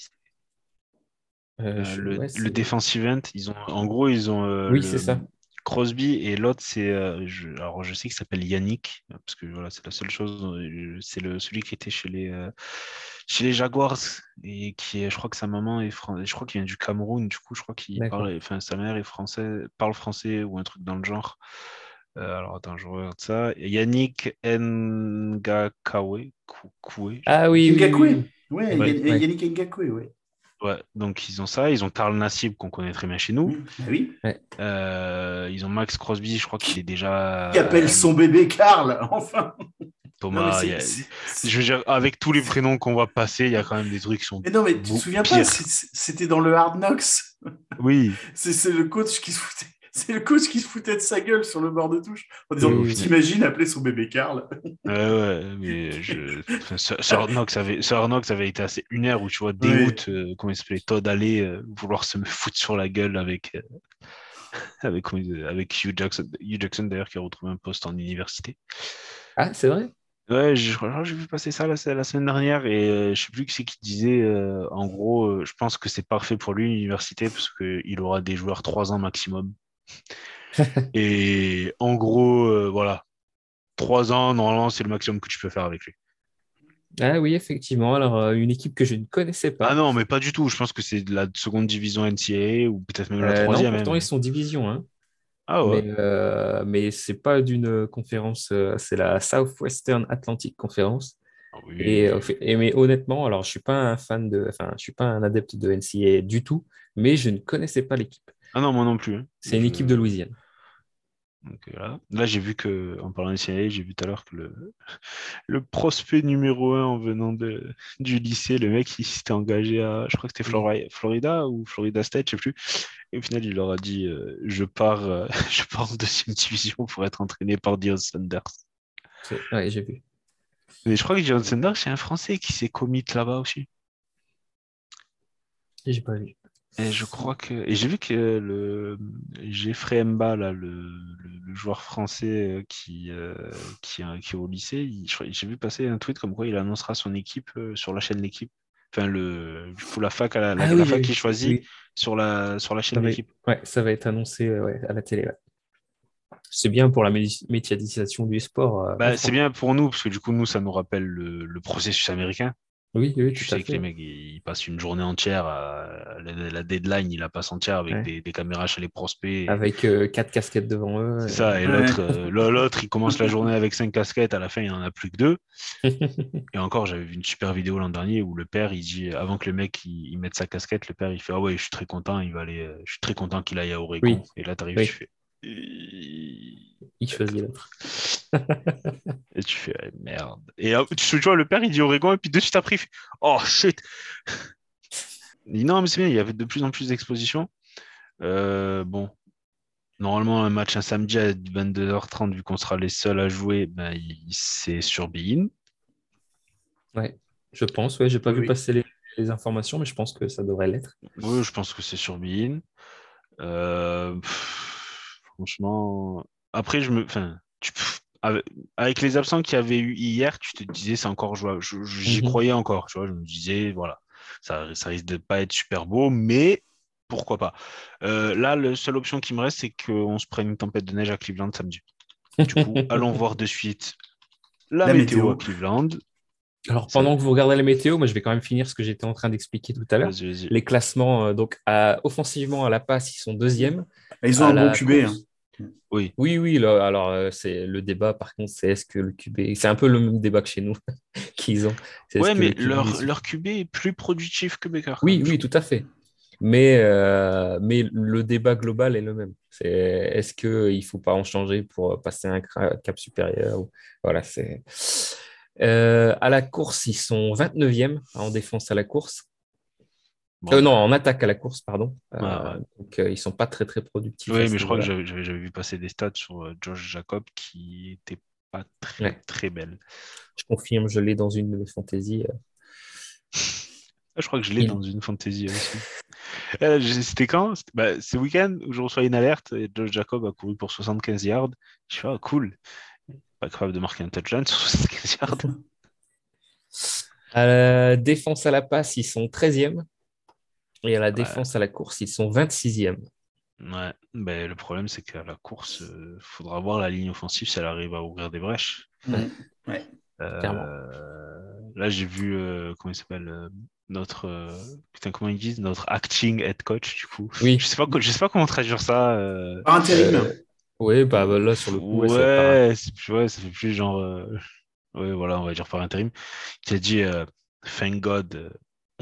je- le, ouais, le defensive end. Ils ont, en gros, ils ont Oui, le- c'est ça. Crosby et l'autre, c'est, euh, je, alors je sais qu'il s'appelle Yannick parce que voilà, c'est la seule chose. euh, C'est le celui qui était chez les euh, chez les Jaguars et qui est, je crois que sa maman est française, je crois qu'il vient du Cameroun. Du coup, je crois qu'il parle, enfin sa mère est française, parle français ou un truc dans le genre. Euh, alors attends, je regarde ça. Yannick Ngakawe, Kou- Koué, je Ah oui, oui, oui, Ngakwe. oui. Ouais, Ouais. Yannick Ngakwe, oui. Ouais, donc ils ont ça, ils ont Karl Nassib qu'on connaît très bien chez nous. Oui. Euh, ils ont Max Crosby, je crois qu'il est déjà. Qui appelle euh, son bébé Karl, enfin. Non, mais Thomas. a- c'est- Je veux dire, avec tous les prénoms qu'on va passer, il y a quand même des trucs qui sont. Mais non, mais tu te Beau- souviens pas, c'était dans le Hard Knocks. Oui, c'est le coach qui se foutait. C'est le coach qui se foutait de sa gueule sur le bord de touche en disant Oui, oui. T'imagines appeler son bébé Karl? Ouais, ouais, mais je. Knocks avait, avait été assez une heure où tu vois Oui. dégoûte, euh, comment il s'appelait, Todd Alley, euh, vouloir se me foutre sur la gueule avec. euh, avec, avec Hugh Jackson, Hugh Jackson d'ailleurs qui a retrouvé un poste en université. Ah, c'est vrai? Ouais, je je crois que j'ai vu passer ça la, la semaine dernière et euh, je sais plus qui c'est qui disait. euh, en gros, euh, je pense que c'est parfait pour lui l'université parce qu'il aura des joueurs 3 ans maximum. et en gros, euh, voilà, 3 ans, normalement, c'est le maximum que tu peux faire avec lui. Ah oui, effectivement. Alors, euh, une équipe que je ne connaissais pas. Ah non, mais pas du tout. Je pense que c'est de la seconde division NCAA ou peut-être même la Euh, non, troisième. pourtant, même. ils sont division. Hein. Ah ouais. Mais, euh, mais c'est pas d'une conférence, c'est la Southwestern Atlantic Conference. Ah oui. Et, fait- et mais honnêtement, alors je suis pas un fan de, enfin, je suis pas un adepte de NCAA du tout, mais je ne connaissais pas l'équipe. Ah non, moi non plus. hein. C'est une équipe de Louisiane. Donc, euh, là, j'ai vu que, en parlant de NCAA, j'ai vu tout à l'heure que le, le prospect numéro un en venant de, du lycée, le mec, il s'était engagé à, je crois que c'était Flori- Florida ou Florida State, je sais plus. Et au final, il leur a dit euh, je, pars, euh, je pars en deuxième division pour être entraîné par Dion Sanders. Ouais, j'ai vu. Mais je crois que Dion Sanders, c'est un Français qui s'est commit là-bas aussi. J'ai pas vu. Et je crois que. Et j'ai vu que le Jeffrey Mba, là, le, joueur français euh, qui, euh, qui, est- qui est au lycée, il- j'ai vu passer un tweet comme quoi il annoncera son équipe euh, sur la chaîne L'équipe. Enfin, le, du coup, la fac, à la, la- Ah la fac oui, qu'il choisit oui. sur, la, sur la chaîne va, L'équipe. ouais, ça va être annoncé ouais, à la télé. ouais. C'est bien pour la médi- médiatisation du sport. Bah, c'est bien pour nous, parce que du coup, nous, ça nous rappelle le, le processus américain. Oui, oui, Tu tout à sais que fait. les mecs, ils passent une journée entière, à- la, la deadline, ils la passent entière avec Ouais. des, des caméras chez les prospects. Avec euh, quatre casquettes devant eux. C'est ça, et Ouais. l'autre, euh, l'autre, il commence la journée avec cinq casquettes, à la fin, il n'en a plus que deux. Et encore, j'avais vu une super vidéo l'an dernier où le père, il dit, avant que le mec il, il mette sa casquette, le père, il fait Ah ouais, je suis très content, il va aller, euh, je suis très content qu'il aille à Oregon. Oui. Et là, tu arrives, Oui. tu fais. Il choisit l'autre. et tu fais Ah, merde. Et euh, tu vois, le père, il dit Oregon, et puis de suite après, il fait Oh shit Il dit, Non, mais c'est bien, il y avait de plus en plus d'expositions. Euh, bon, Normalement, un match un samedi à 22h30, vu qu'on sera les seuls à jouer, ben, il- c'est sur Bein. Ouais, je pense. Ouais, j'ai pas Oui, vu passer les, les informations, mais je pense que ça devrait l'être. Oui, je pense que c'est sur Bein. Euh, pff, franchement, après, je me. Enfin, tu- pff, avec, les absents qu'il y avait eu hier, tu te disais c'est encore jouable. J'y Mhm. croyais encore, tu vois. Je me disais, voilà, ça, ça risque de pas être super beau, mais pourquoi pas. Euh, là, la seule option qui me reste, c'est qu'on se prenne une tempête de neige à Cleveland samedi. Du coup, allons voir de suite la, La météo, météo. à Cleveland. Alors, pendant que vous regardez la météo, moi, je vais quand même finir ce que j'étais en train d'expliquer tout à l'heure. Les classements, euh, donc, à- offensivement, à la passe, ils sont deuxièmes. Ils ont À un bon QB. course- hein. Oui, Oui, oui, là, alors, euh, c'est le débat, par contre, c'est est-ce que le QB. C'est un peu le même débat que chez nous qu'ils ont. Ouais, mais le QB leur, est- leur QB est plus productif que Baker. Oui, oui, tout à fait. Mais, euh, mais le débat global est le même. C'est est-ce qu'il ne faut pas en changer pour passer un cap supérieur ou- Voilà, c'est. Euh, à la course, ils sont 29e en défense à la course. Bon. Euh, non, en attaque à la course, pardon. Euh, Ouais, ouais. Donc, euh, ils ne sont pas très, très productifs. Oui, mais je crois que j'avais vu passer des stats sur euh, Josh Jacob qui n'étaient pas très, Ouais. très belles. Je confirme, je l'ai dans une de mes fantaisies. euh. Ah, je crois que je l'ai Il- dans une fantasy aussi. Euh, C'était quand? Bah, ce week-end où je reçois une alerte et Josh Jacob a couru pour 75 yards. Je fais, ah, cool. Pas capable de marquer un touchdown sur 75 yards. À la défense à la passe, ils sont 13e. Et à la défense à la course, ils sont 26e. Ouais, ben, le problème, c'est qu'à la course, il faudra voir la ligne offensive si elle arrive à ouvrir des brèches. Mhm. Euh, Clairement. là, j'ai vu, euh, comment il s'appelle, euh, notre, euh, putain, comment ils disent, notre acting head coach, du coup. Oui. Je sais pas, je sais pas comment traduire ça. euh, Par intérim. Euh, oui, bah, bah, là, sur le coup, ouais, ouais, ça ouais, ça fait plus genre, euh, ouais, voilà, on va dire par intérim. Il a dit, euh, thank God, euh,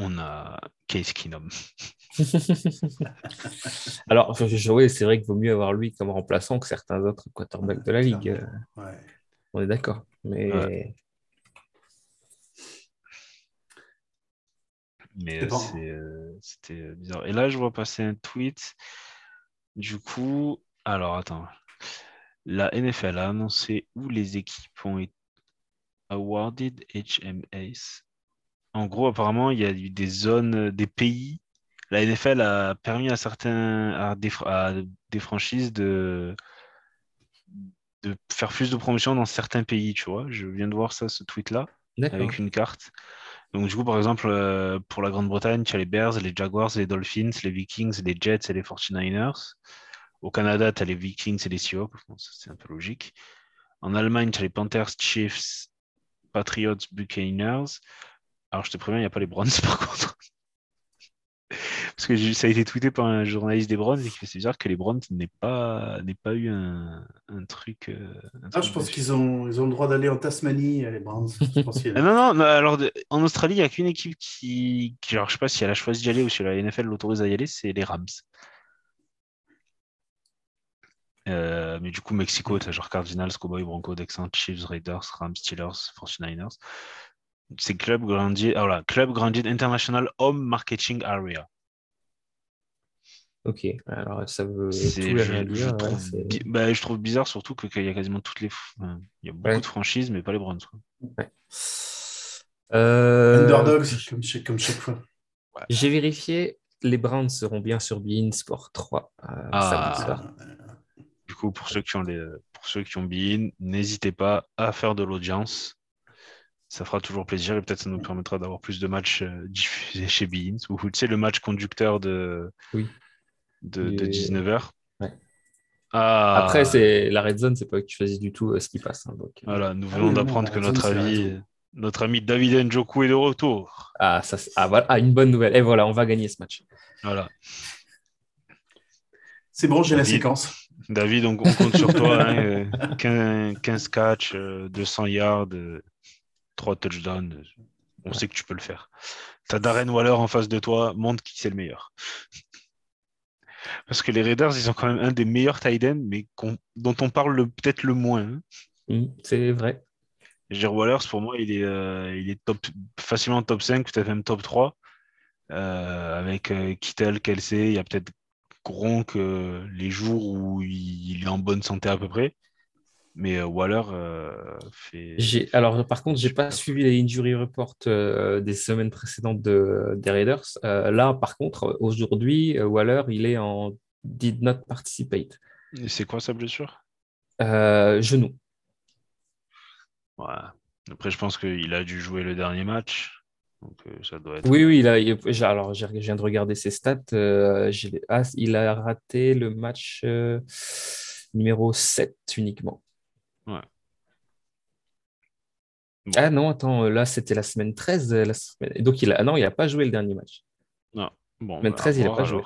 on a Case Keenum. Alors, je- je- oui, c'est vrai qu'il vaut mieux avoir lui comme remplaçant que certains autres quarterbacks de la ligue. Ouais. On est d'accord. Mais Ouais. Mais C'est euh, bon. c'était euh, bizarre. Et là, je vois passer un tweet. Du coup, alors attends. La NFL a annoncé où les équipes ont été awarded HMAs. En gros, apparemment, il y a eu des zones, euh, des pays. La NFL a permis à certains, à des, à des franchises de, de faire plus de promotion dans certains pays, tu vois. Je viens de voir ça, ce tweet-là avec une carte. Donc, du coup, par exemple, euh, pour la Grande-Bretagne, tu as les Bears, les Jaguars, les Dolphins, les Vikings, les Jets et les 49ers. Au Canada, tu as les Vikings et les Seahawks. Bon, c'est un peu logique. En Allemagne, tu as les Panthers, Chiefs, Patriots, Buccaneers. Alors, je te préviens, il n'y a pas les Browns, par contre. Parce que ça a été tweeté par un journaliste des Browns et qui fait c'est bizarre que les Browns n'aient pas, n'aient pas eu un, un truc. euh, un Ah, truc je pense qu'ils ont, ils ont le droit d'aller en Tasmanie, euh, les Browns. Je pense qu'il y a- Ah, non, non, non, alors de- en Australie, il n'y a qu'une équipe qui, qui, alors, je sais pas si elle a choisi d'y aller ou si la NFL l'autorise à y aller, c'est les Rams. Euh, mais du coup, Mexico, t'as genre Cardinals, Cowboys, Broncos, Texans, Chiefs, Raiders, Rams, Steelers, 49ers. C'est Club Grandier, ah, voilà, Club Grandier International Home Marketing Area. Ok, alors ça veut tout je, dire. ouais, trouve, bah, je trouve bizarre surtout qu'il y a quasiment toutes les. il y a beaucoup Ouais. de franchises, mais pas les Browns. quoi. Euh, Underdogs, comme chaque, comme chaque fois. J'ai vérifié, les Browns seront bien sur Bein Sport 3 euh, Ah. soir. Du coup, pour ceux qui ont les, pour ceux qui ont Bein, n'hésitez pas à faire de l'audience. Ça fera toujours plaisir et peut-être ça nous permettra d'avoir plus de matchs euh, diffusés chez Bein. Ou tu sais, le match conducteur de, Oui. de, de Et- 19h. Ouais. Ah, Après, c'est la red zone, c'est pas eux qui choisissent du tout euh, ce qui passe. hein, donc, euh, Voilà, nous Ah venons oui, d'apprendre que Zone, notre Zone. notre ami David Njoku est de retour. Ah, ça, ah, voilà, ah, une bonne nouvelle. Et voilà, on va gagner ce match. Voilà. C'est bon, j'ai la David. séquence. David, on, on compte sur toi. hein, euh, 15, 15 catchs, euh, 200 yards, 3 touchdowns. On sait que tu peux le faire. T'as Darren Waller en face de toi, montre qui c'est le meilleur. Parce que les Raiders, ils ont quand même un des meilleurs tight ends, mais dont on parle le- peut-être le moins. hein. Hmm, c'est vrai. Je veux dire, Wallers, pour moi, il est, euh, il est top, facilement top 5, peut-être même top 3. Euh, avec euh, Kittel, Kelsey, il y a peut-être Gronk euh, les jours où il, il est en bonne santé à peu près. Mais euh, Waller euh, fait. Alors, par contre, j'ai pas suivi les injury reports euh, des semaines précédentes de, des Raiders. Euh, là, par contre, aujourd'hui, Waller, il est en did not participate. Et C'est quoi sa blessure? Euh, genou. Ouais. Après, je pense qu'il a dû jouer le dernier match. Donc, euh, ça doit être. Oui, oui, il a, il- alors, j'ai- je viens de regarder ses stats. euh, ah, il a raté le match euh, numéro 7 uniquement. Ouais. Bon. Ah non, attends, là, c'était la semaine 13. euh, la semaine- et Donc, il a, ah non, il n'a pas joué le dernier match. Non. Bon, Mais bah, 13, à il a voir pas joué.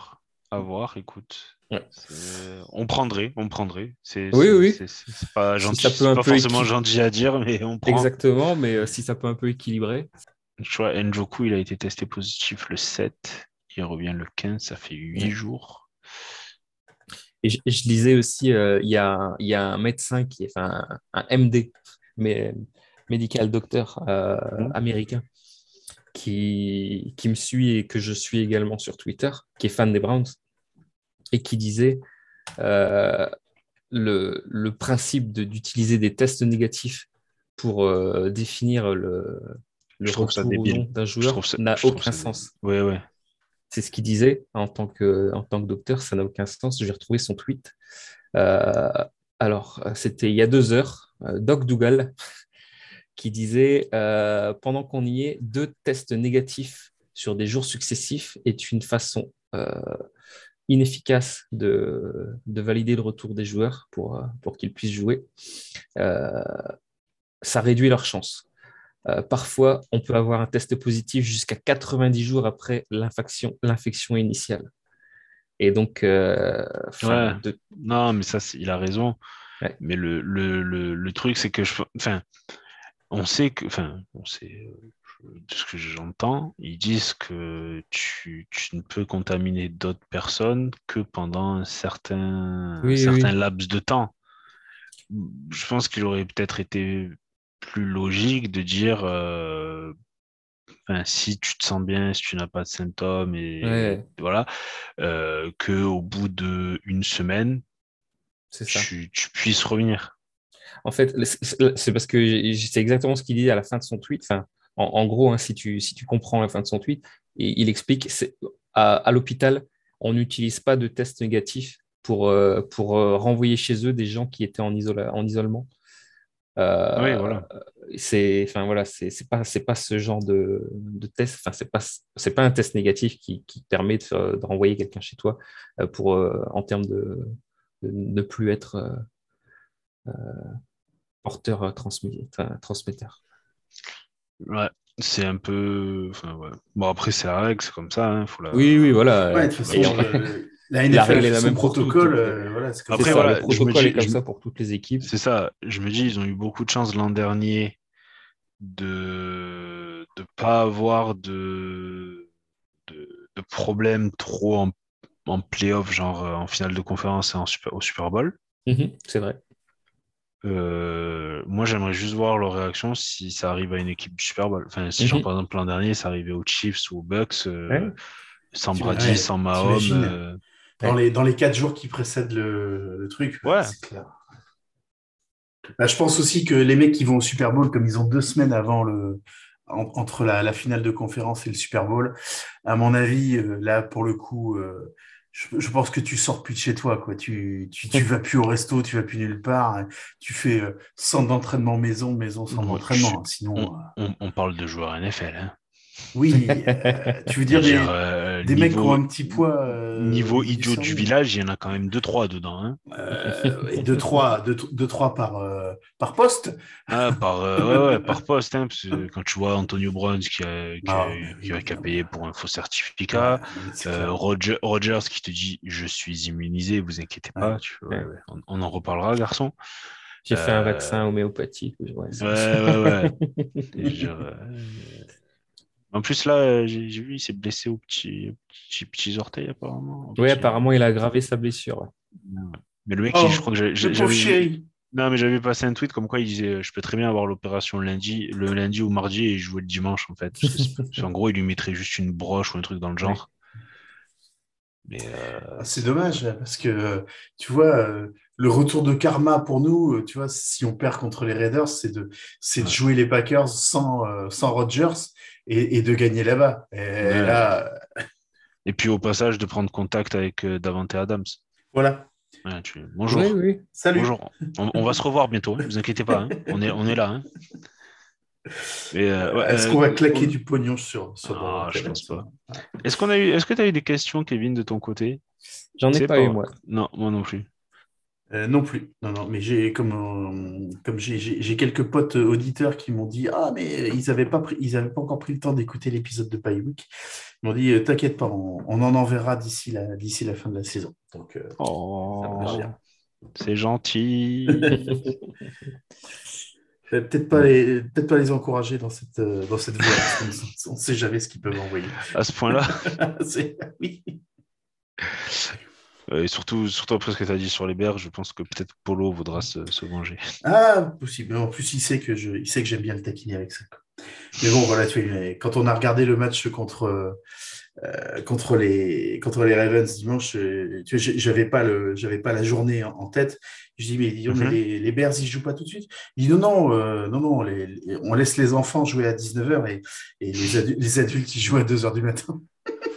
À voir, écoute. Ouais. On prendrait, on prendrait. C'est, Oui, oui. C'est, pas, Si gentil, ça peut c'est un pas peu forcément équi- gentil à dire, mais on prend. Exactement, mais euh, si ça peut un peu équilibrer. Tu vois, Njoku, il a été testé positif le 7. Il revient le 15, ça fait 8 Ouais. jours. Et je, je lisais aussi, euh, il y, a, un- il y a un médecin qui est, enfin, un, un MD, mais médical docteur euh, Mhm. américain, qui, qui me suit et que je suis également sur Twitter, qui est fan des Browns, et qui disait euh, le, le principe de- d'utiliser des tests négatifs pour euh, définir le, le retour d'un joueur n'a aucun sens. Ouais, ouais. C'est ce qu'il disait en tant que, docteur, ça n'a aucun sens. J'ai retrouvé son tweet. Euh, alors, c'était il y a deux heures, euh, Doc Dougal qui disait euh, Pendant qu'on y est, deux tests négatifs sur des jours successifs est une façon inefficace de, de valider le retour des joueurs pour, pour qu'ils puissent jouer. Ça réduit leurs chances. Euh, parfois, on peut avoir un test positif jusqu'à 90 jours après l'infection, initiale. Et donc, euh, enfin, Ouais. de- Non, mais ça, il a raison. Ouais. Mais le, le, le, le truc, c'est que je. Enfin, on sait que. Enfin, on sait. De ce que j'entends, ils disent que tu, tu ne peux contaminer d'autres personnes que pendant un certain, un Oui, certain oui. laps de temps. Je pense qu'il aurait peut-être été plus logique de dire euh, enfin, si tu te sens bien, si tu n'as pas de symptômes, et Ouais. voilà, euh, que au bout d'une semaine, ça. tu, tu puisses revenir. En fait, c'est parce que c'est exactement ce qu'il dit à la fin de son tweet. Enfin, en, en gros, hein, si, tu, si tu comprends la fin de son tweet, et il explique à, à l'hôpital, on n'utilise pas de tests négatifs pour, euh, pour euh, renvoyer chez eux des gens qui étaient en, isola- en isolement. Euh, Oui, voilà. c'est enfin voilà c'est c'est pas c'est pas ce genre de, de test enfin c'est pas c'est pas un test négatif qui, qui permet de, faire- de renvoyer quelqu'un chez toi euh, pour euh, en termes de, de ne plus être euh, euh, porteur euh, transmetteur Ouais. C'est un peu. Enfin, ouais. Bon, après, c'est la règle, c'est comme ça. Hein, faut la... Oui, oui, voilà. Ouais, de toute façon, Et on- euh, la La NFL règle est fait la son même protocole. euh, voilà, c'est comme Après, ça. voilà, le je me protocole dis- est comme je ça pour toutes les équipes. C'est ça. Je me dis, ils ont eu beaucoup de chance l'an dernier de ne pas avoir de, de, de problèmes trop en, en playoff, genre euh, en finale de conférence et en super, au Super Bowl. Mhm, c'est vrai. Euh, moi, j'aimerais juste voir leur réaction si ça arrive à une équipe du Super Bowl. Enfin, si, genre, Mhm. par exemple, l'an dernier, ça arrivait aux Chiefs ou aux Bucks, euh, Ouais. sans Brady, ouais, sans Mahomes. euh, Dans les, dans les quatre jours qui précèdent le, le truc, Ouais. c'est clair. Bah, je pense aussi que les mecs qui vont au Super Bowl, comme ils ont deux semaines avant le, en- entre la, la finale de conférence et le Super Bowl, à mon avis, euh, là, pour le coup, euh, je, je pense que tu sors plus de chez toi, quoi. Tu, tu, tu vas plus au resto, tu vas plus nulle part. hein. Tu fais euh, centre d'entraînement maison, maison centre d'entraînement. je- Sinon, on, euh, on- on parle de joueurs NFL. Hein. Oui, euh, tu veux dire des, euh, des mecs qui ont un petit poids. euh, Niveau idiot du village, il y en a quand même deux, trois dedans. Hein. Euh, et deux, trois, deux, deux, trois par, euh, par poste. Ah, par, euh, ouais, ouais, par poste, hein, parce que quand tu vois Antonio Brown qui a, qui a, Ah, qui a- qui a payé pour un faux certificat, euh. Roger, Rogers qui te dit je suis immunisé, vous inquiétez pas, Ouais. tu- ouais, ouais, On, on en reparlera, garçon. J'ai fait un vaccin homéopathique. Ouais, Ouais, ouais, ouais. Genre, euh, En plus, là, j'ai vu, il s'est blessé au petit, au petit, petits orteils, apparemment. Petit- apparemment, il a aggravé sa blessure. Mais le mec, Oh, je crois que j'avais. Non, mais j'avais passé un tweet comme quoi il disait euh, je peux très bien avoir l'opération lundi, le lundi ou mardi et jouer le dimanche en fait. Qu'en gros, il lui mettrait juste une broche ou un truc dans le genre. Mais euh, Ah, C'est dommage, parce que tu vois, euh, le retour de karma pour nous, euh, tu vois, si on perd contre les Raiders, c'est de, c'est de jouer les Packers sans, euh, sans Rodgers et, et de gagner là-bas. Et Ouais. là, et puis au passage de prendre contact avec euh, Davante Adams. voilà. Ouais, tu- Bonjour. Oui, oui. Salut. Bonjour. On, on va se revoir bientôt, ne vous inquiétez pas. hein. On, est, on est là. hein. Euh, Est-ce euh, qu'on va claquer on- du pognon sur, sur Ah, je pense pas. Est-ce qu'on a eu, est-ce que tu as eu des questions, Kevin, de ton côté? J'en ai pas eu, moi. Non, moi non plus. Euh, non plus. Non, non, mais j'ai comme, euh, comme j'ai, quelques potes euh, auditeurs qui m'ont dit Ah, mais ils n'avaient pas, pris, ils avaient pas encore pris le temps d'écouter l'épisode de Pie Week. Ils m'ont dit T'inquiète pas, on, on en enverra d'ici la, la fin de la saison. Donc, euh, Oh, c'est gentil. peut-être pas, les, peut-être pas les encourager dans cette, dans cette voie. parce qu'on ne sait jamais ce qu'ils peuvent envoyer. à ce point-là. Oui. Euh, Et surtout, surtout après ce que tu as dit sur les Bears, je pense que peut-être Polo voudra se, se venger. Ah, possible. En plus, il sait que je, il sait que j'aime bien le taquiner avec ça. Mais bon, voilà, tu mais quand on a regardé le match contre, euh, contre, les, contre les Ravens dimanche, euh, j'avais pas le, pas la journée en, en tête. Je dis, mais, Mhm. les, les Bears, ils jouent pas tout de suite. Il dit, non, non, euh, non, non, les- les- on laisse les enfants jouer à 19h et, et les, adu- les adultes, ils jouent à 2h du matin.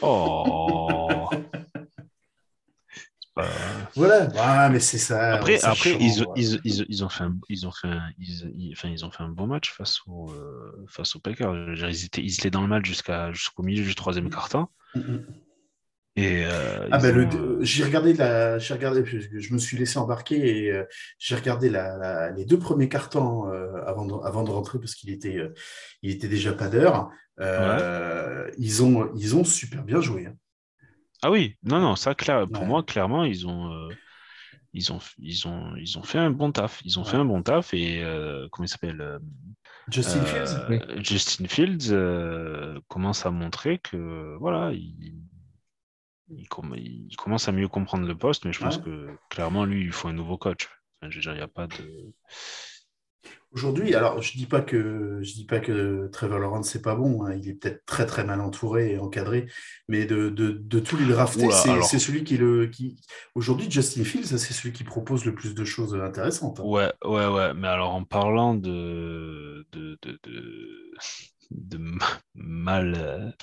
Oh Voilà. Ah, mais c'est ça. Après, après change, ils, voilà. ils, ils, ils ont fait un, ils ont fait un, ils, ils- enfin, ils ont fait un bon match face aux euh, face aux Packers. Ils étaient, ils étaient dans le match jusqu'à jusqu'au milieu du troisième quart-temps. Mm, mm. Et euh, Ah ben ont, euh, j'ai regardé la, j'ai regardé, je, je me suis laissé embarquer et euh, j'ai regardé la, la- les deux premiers cartons euh, avant de, avant de rentrer parce qu'il était, euh, il était déjà pas d'heure. Euh, Ils ont, ils ont super bien joué. hein. Ah oui, non, non, ça, clair, pour Ouais. moi, clairement, ils ont, euh, ils ont, ils ont, ils ont fait un bon taf. Ils ont fait un bon taf et euh, comment il s'appelle euh, Justin Fields. Oui. Justin Fields commence à montrer que voilà, il, il, comm- il commence à mieux comprendre le poste, mais je pense Ouais. que clairement, lui, il faut un nouveau coach. Enfin, je veux dire, il n'y a pas de. Aujourd'hui, alors je dis pas que je dis pas que Trevor Lawrence c'est pas bon, hein, il est peut-être très très mal entouré et encadré, mais de, de, de tous les draftés, c'est alors. celui qui le qui aujourd'hui Justin Fields, c'est celui qui propose le plus de choses intéressantes. hein. Ouais, ouais, ouais. Mais alors, en parlant de, de, de, de, de ma- mal,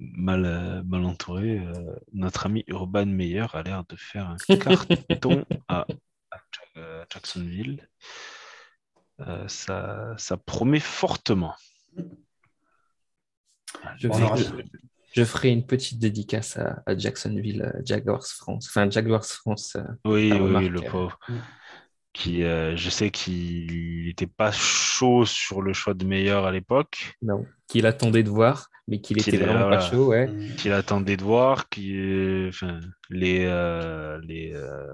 mal, mal entouré, euh, notre ami Urban Meyer a l'air de faire un carton à, euh, Jacksonville. Euh, ça, ça promet fortement. Je, On vais- aura- je- je ferai une petite dédicace à, à Jacksonville, euh, Jaguars France. Enfin, Jaguars France. euh, Oui, oui, le pauvre. mm. qui, euh, je sais qu'il n'était pas chaud sur le choix de meilleur à l'époque. Non, qu'il attendait de voir, mais qu'il était Qu'il est- vraiment voilà. pas chaud, ouais. Mm. qu'il attendait de voir, qui, euh, enfin, les, euh, les, euh,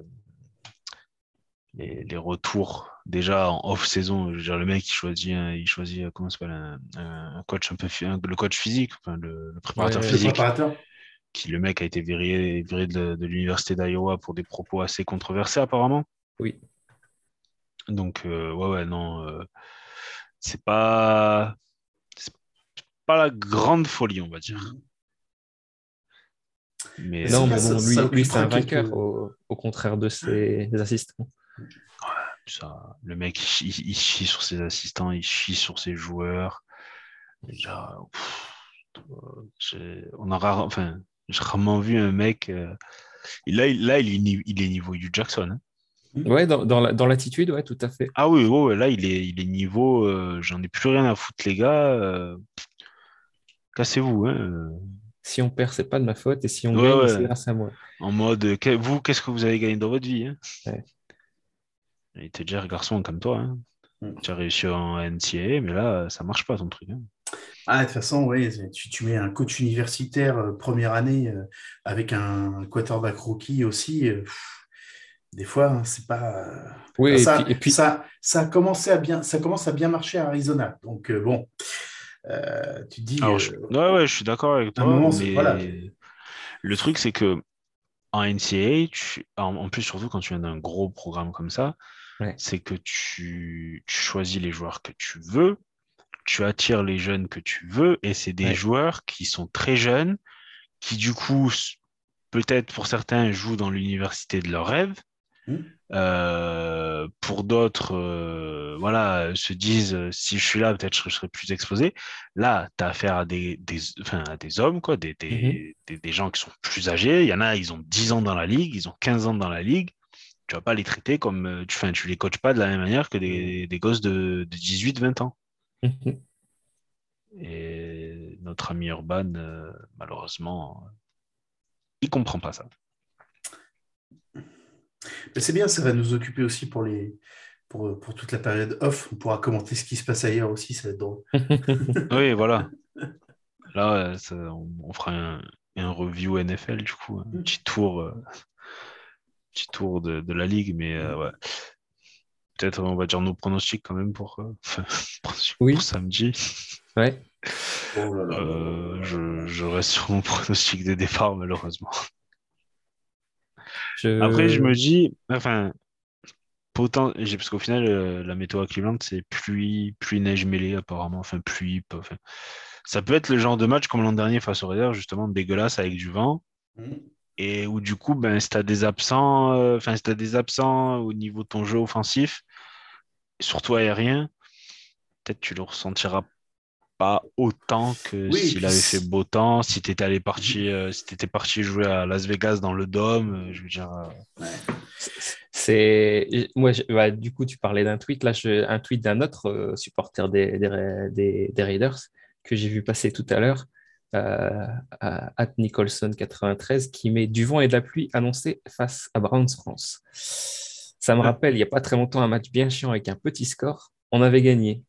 les, les retours déjà en off-saison. Le mec, il choisit, un- il choisit euh, comment s'appelle, un, un coach un peu, un- le coach physique, enfin, le, le préparateur Ouais, Le physique, préparateur qui le mec a été viré, viré de, de l'université d'Iowa pour des propos assez controversés apparemment. Oui. Donc, euh, ouais, ouais, non, euh, c'est pas, c'est pas la grande folie, on va dire. Mais Non, mais bon, lui, c'est un vainqueur, au, au contraire de ses assistants. Ça, le mec, il, chie- il chie sur ses assistants, il chie sur ses joueurs. Pff, euh, on a rare- enfin, j'ai rarement vu un mec. euh, et là, il, là, il est, il est niveau Hugh Jackson. hein. Ouais, dans, dans la- dans l'attitude, ouais, tout à fait. Ah oui, ouais, là, il est, il est niveau. euh, J'en ai plus rien à foutre, les gars. euh, Cassez-vous. hein, euh. Si on perd, c'est pas de ma faute, et si on Ouais, gagne, ouais. c'est grâce à moi. En mode, euh, que- vous, qu'est-ce que vous avez gagné dans votre vie hein. Il te dit, garçon, comme toi. Hein. Mm. Tu as réussi en NCAA, mais là, ça marche pas ton truc. hein. Ah, de toute façon, oui, tu, tu mets un coach universitaire euh, première année euh, avec un quarterback rookie aussi. euh, pff, des fois, hein, c'est pas. euh, Oui, et ça, puis, et puis- ça, ça a commencé à bien, ça commence à bien marcher à Arizona. Donc euh, bon, euh, tu te dis. Alors, euh, je... ouais, ouais, je suis d'accord avec un toi. moment, c'est- mais voilà. Le truc, c'est que en NCAA, tu- en, en plus, surtout quand tu viens d'un gros programme comme ça, Ouais. c'est que tu... tu choisis les joueurs que tu veux, tu attires les jeunes que tu veux, et c'est des Ouais. joueurs qui sont très jeunes, qui du coup, peut-être pour certains, jouent dans l'université de leur rêve. Hmm. Euh, pour d'autres, euh, voilà, se disent euh, si je suis là, peut-être je, serai- je serai plus exposé. Là, tu as affaire à des, des, enfin, à des hommes, quoi, des, des, Mhm. des, des gens qui sont plus âgés. Il y en a, ils ont 10 ans dans la ligue, ils ont 15 ans dans la ligue. Tu vas pas les traiter comme. euh, Tu, enfin, tu les coaches pas de la même manière que des, des gosses de, de 18-20 ans. Mhm. Et notre ami Urban, euh, malheureusement, euh, il comprend pas ça. Mais c'est bien, ça va nous occuper aussi pour les. Pour, pour toute la période off, on pourra commenter ce qui se passe ailleurs aussi, ça va être drôle. Oui, voilà. Là, ça- on, on fera un, un review NFL, du coup, un petit tour, euh, petit tour de, de la ligue, mais euh, ouais. Peut-être, on va dire nos pronostics quand même pour, euh, Oui. pour samedi. Ouais. Oh là là Euh, je, je reste sur mon pronostic de départ, malheureusement. Je- Après, je me dis, enfin, potent... j'ai- parce qu'au final, euh, la météo à Cleveland, c'est pluie, pluie, neige mêlée, apparemment. Enfin, pluie. pas- Enfin, ça peut être le genre de match comme l'an dernier face aux Raiders, justement, dégueulasse avec du vent. Mm. Et où, du coup, ben, si tu as des absents, euh, enfin, si t'as des absents au niveau de ton jeu offensif, surtout aérien, peut-être tu le ressentiras pas autant que Oui, s'il avait fait beau temps, si tu étais allé parti, euh, si t'étais parti jouer à Las Vegas dans le Dôme, euh, je veux dire. euh, C'est moi, je- bah, du coup, tu parlais d'un tweet. Là, je- un tweet d'un autre euh, supporter des, des, Ra- des- des Raiders que j'ai vu passer tout à l'heure, à at Nicholson 93, qui met du vent et de la pluie annoncé face à Browns France. Ça me Ouais. rappelle, il n'y a pas très longtemps, un match bien chiant avec un petit score. On avait gagné,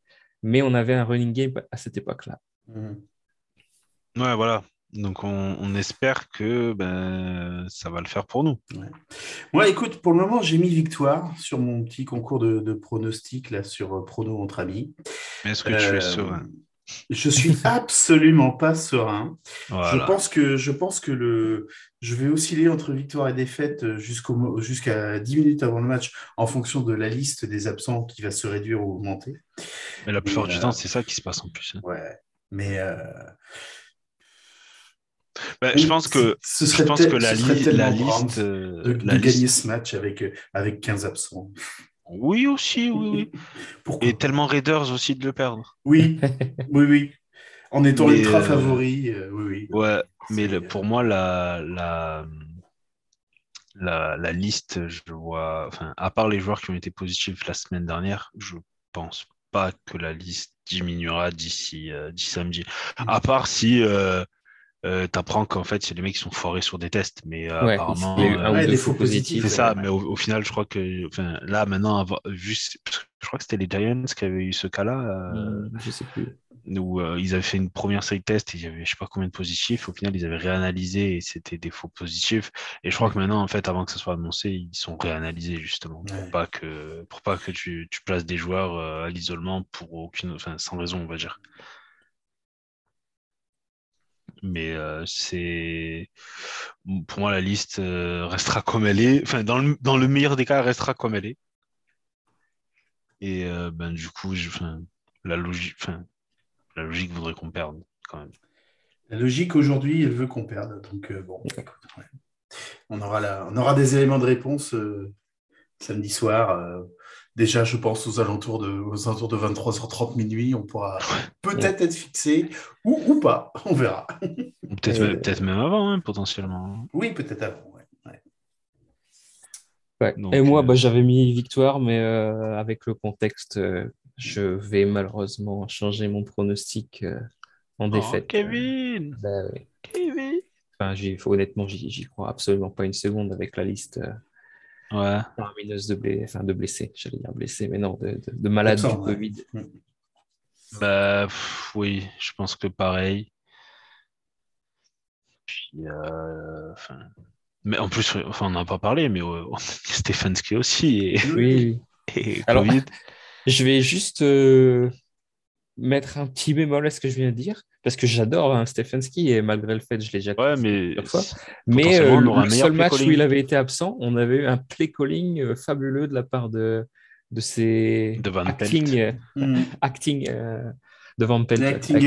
mais on avait un running game à cette époque-là. Mm. Ouais, voilà. Donc on, on espère que ben, ça va le faire pour nous. Moi, écoute, pour le moment, j'ai mis victoire sur mon petit concours de, de pronostics là, sur euh, Prono entre amis. Mais est-ce que tu Euh, es serein Je suis absolument pas serein. Je pense que, je pense que le, je vais osciller entre victoire et défaite euh, jusqu'au, jusqu'à 10 minutes avant le match en fonction de la liste des absents qui va se réduire ou augmenter. Mais la plupart du euh, temps, c'est ça qui se passe en plus. hein. Ouais. Mais euh, je pense que, ce je serait, pense tel- que la, li- liste. de, gagner ce match avec, avec 15 absents. Oui, aussi, oui, oui. Pourquoi Et tellement Raiders aussi de le perdre. Oui, oui, oui. En étant Mais, ultra euh, favori, euh, oui, oui. Ouais, mais le- pour moi, la, la, la, la liste, je vois, enfin, à part les joueurs qui ont été positifs la semaine dernière, je pense pas que la liste diminuera d'ici euh, samedi. À part si, euh, euh, t'apprends qu'en fait, c'est les mecs qui sont foirés sur des tests. Mais euh, Ouais, apparemment, il y a eu euh, ou deux faux positifs, c'est ça, ouais. mais au, au final, je crois que enfin, là, maintenant, juste, je crois que c'était les Giants qui avaient eu ce cas-là, euh, Hmm, Je sais plus. où euh, ils avaient fait une première série de tests et il y avait je sais pas combien de positifs. Au final, ils avaient réanalysé et c'était des faux positifs. Et je crois que maintenant, en fait, avant que ça soit annoncé, ils sont réanalysés justement pour Ouais. pas que pour pas que tu, tu places des joueurs euh, à l'isolement pour aucune, enfin, sans raison, on va dire. Mais euh, c'est pour moi la liste euh, restera comme elle est. Enfin, dans le, dans le meilleur des cas, elle restera comme elle est. Et euh, ben du coup, je, la logique, enfin, la logique voudrait qu'on perde quand même. La logique aujourd'hui, elle veut qu'on perde. Donc, euh, bon, écoute, ouais. on, aura la- on aura des éléments de réponse euh, samedi soir. Déjà, je pense aux alentours de, aux alentours de 23h30 minuit, on pourra peut-être être fixé ou, ou pas. On verra. Peut-être Euh, même- peut-être même avant, hein, potentiellement. Oui, peut-être avant. ouais. Ouais. Ouais. Donc, Et moi, euh, bah, j'avais mis victoire, mais euh, avec le contexte, euh, je vais malheureusement changer mon pronostic euh, en Oh, défaite. Kevin, Bah, ouais. Kevin. Enfin, honnêtement, j'y j'y crois absolument pas une seconde avec la liste euh, Ouais. faramineuse de, blé- enfin, de blessés, j'allais dire blessés, mais non, de, de- de malades Absent, du ouais. Covid. Bah pff, oui, je pense que pareil. Puis, euh, enfin, mais en plus, enfin, on n'en a pas parlé, mais euh, Stefanski aussi et, Oui, oui. et Alors- Covid. Je vais juste euh, mettre un petit bémol à ce que je viens de dire, parce que j'adore hein, Stefanski, et malgré le fait que je l'ai déjà Ouais, mais fois. Mais euh, le seul match où il avait été absent, on avait eu un play calling euh, fabuleux de la part de, de ses De Van Pelt. acting, euh, Mm. acting euh, de Van Pelt. Acting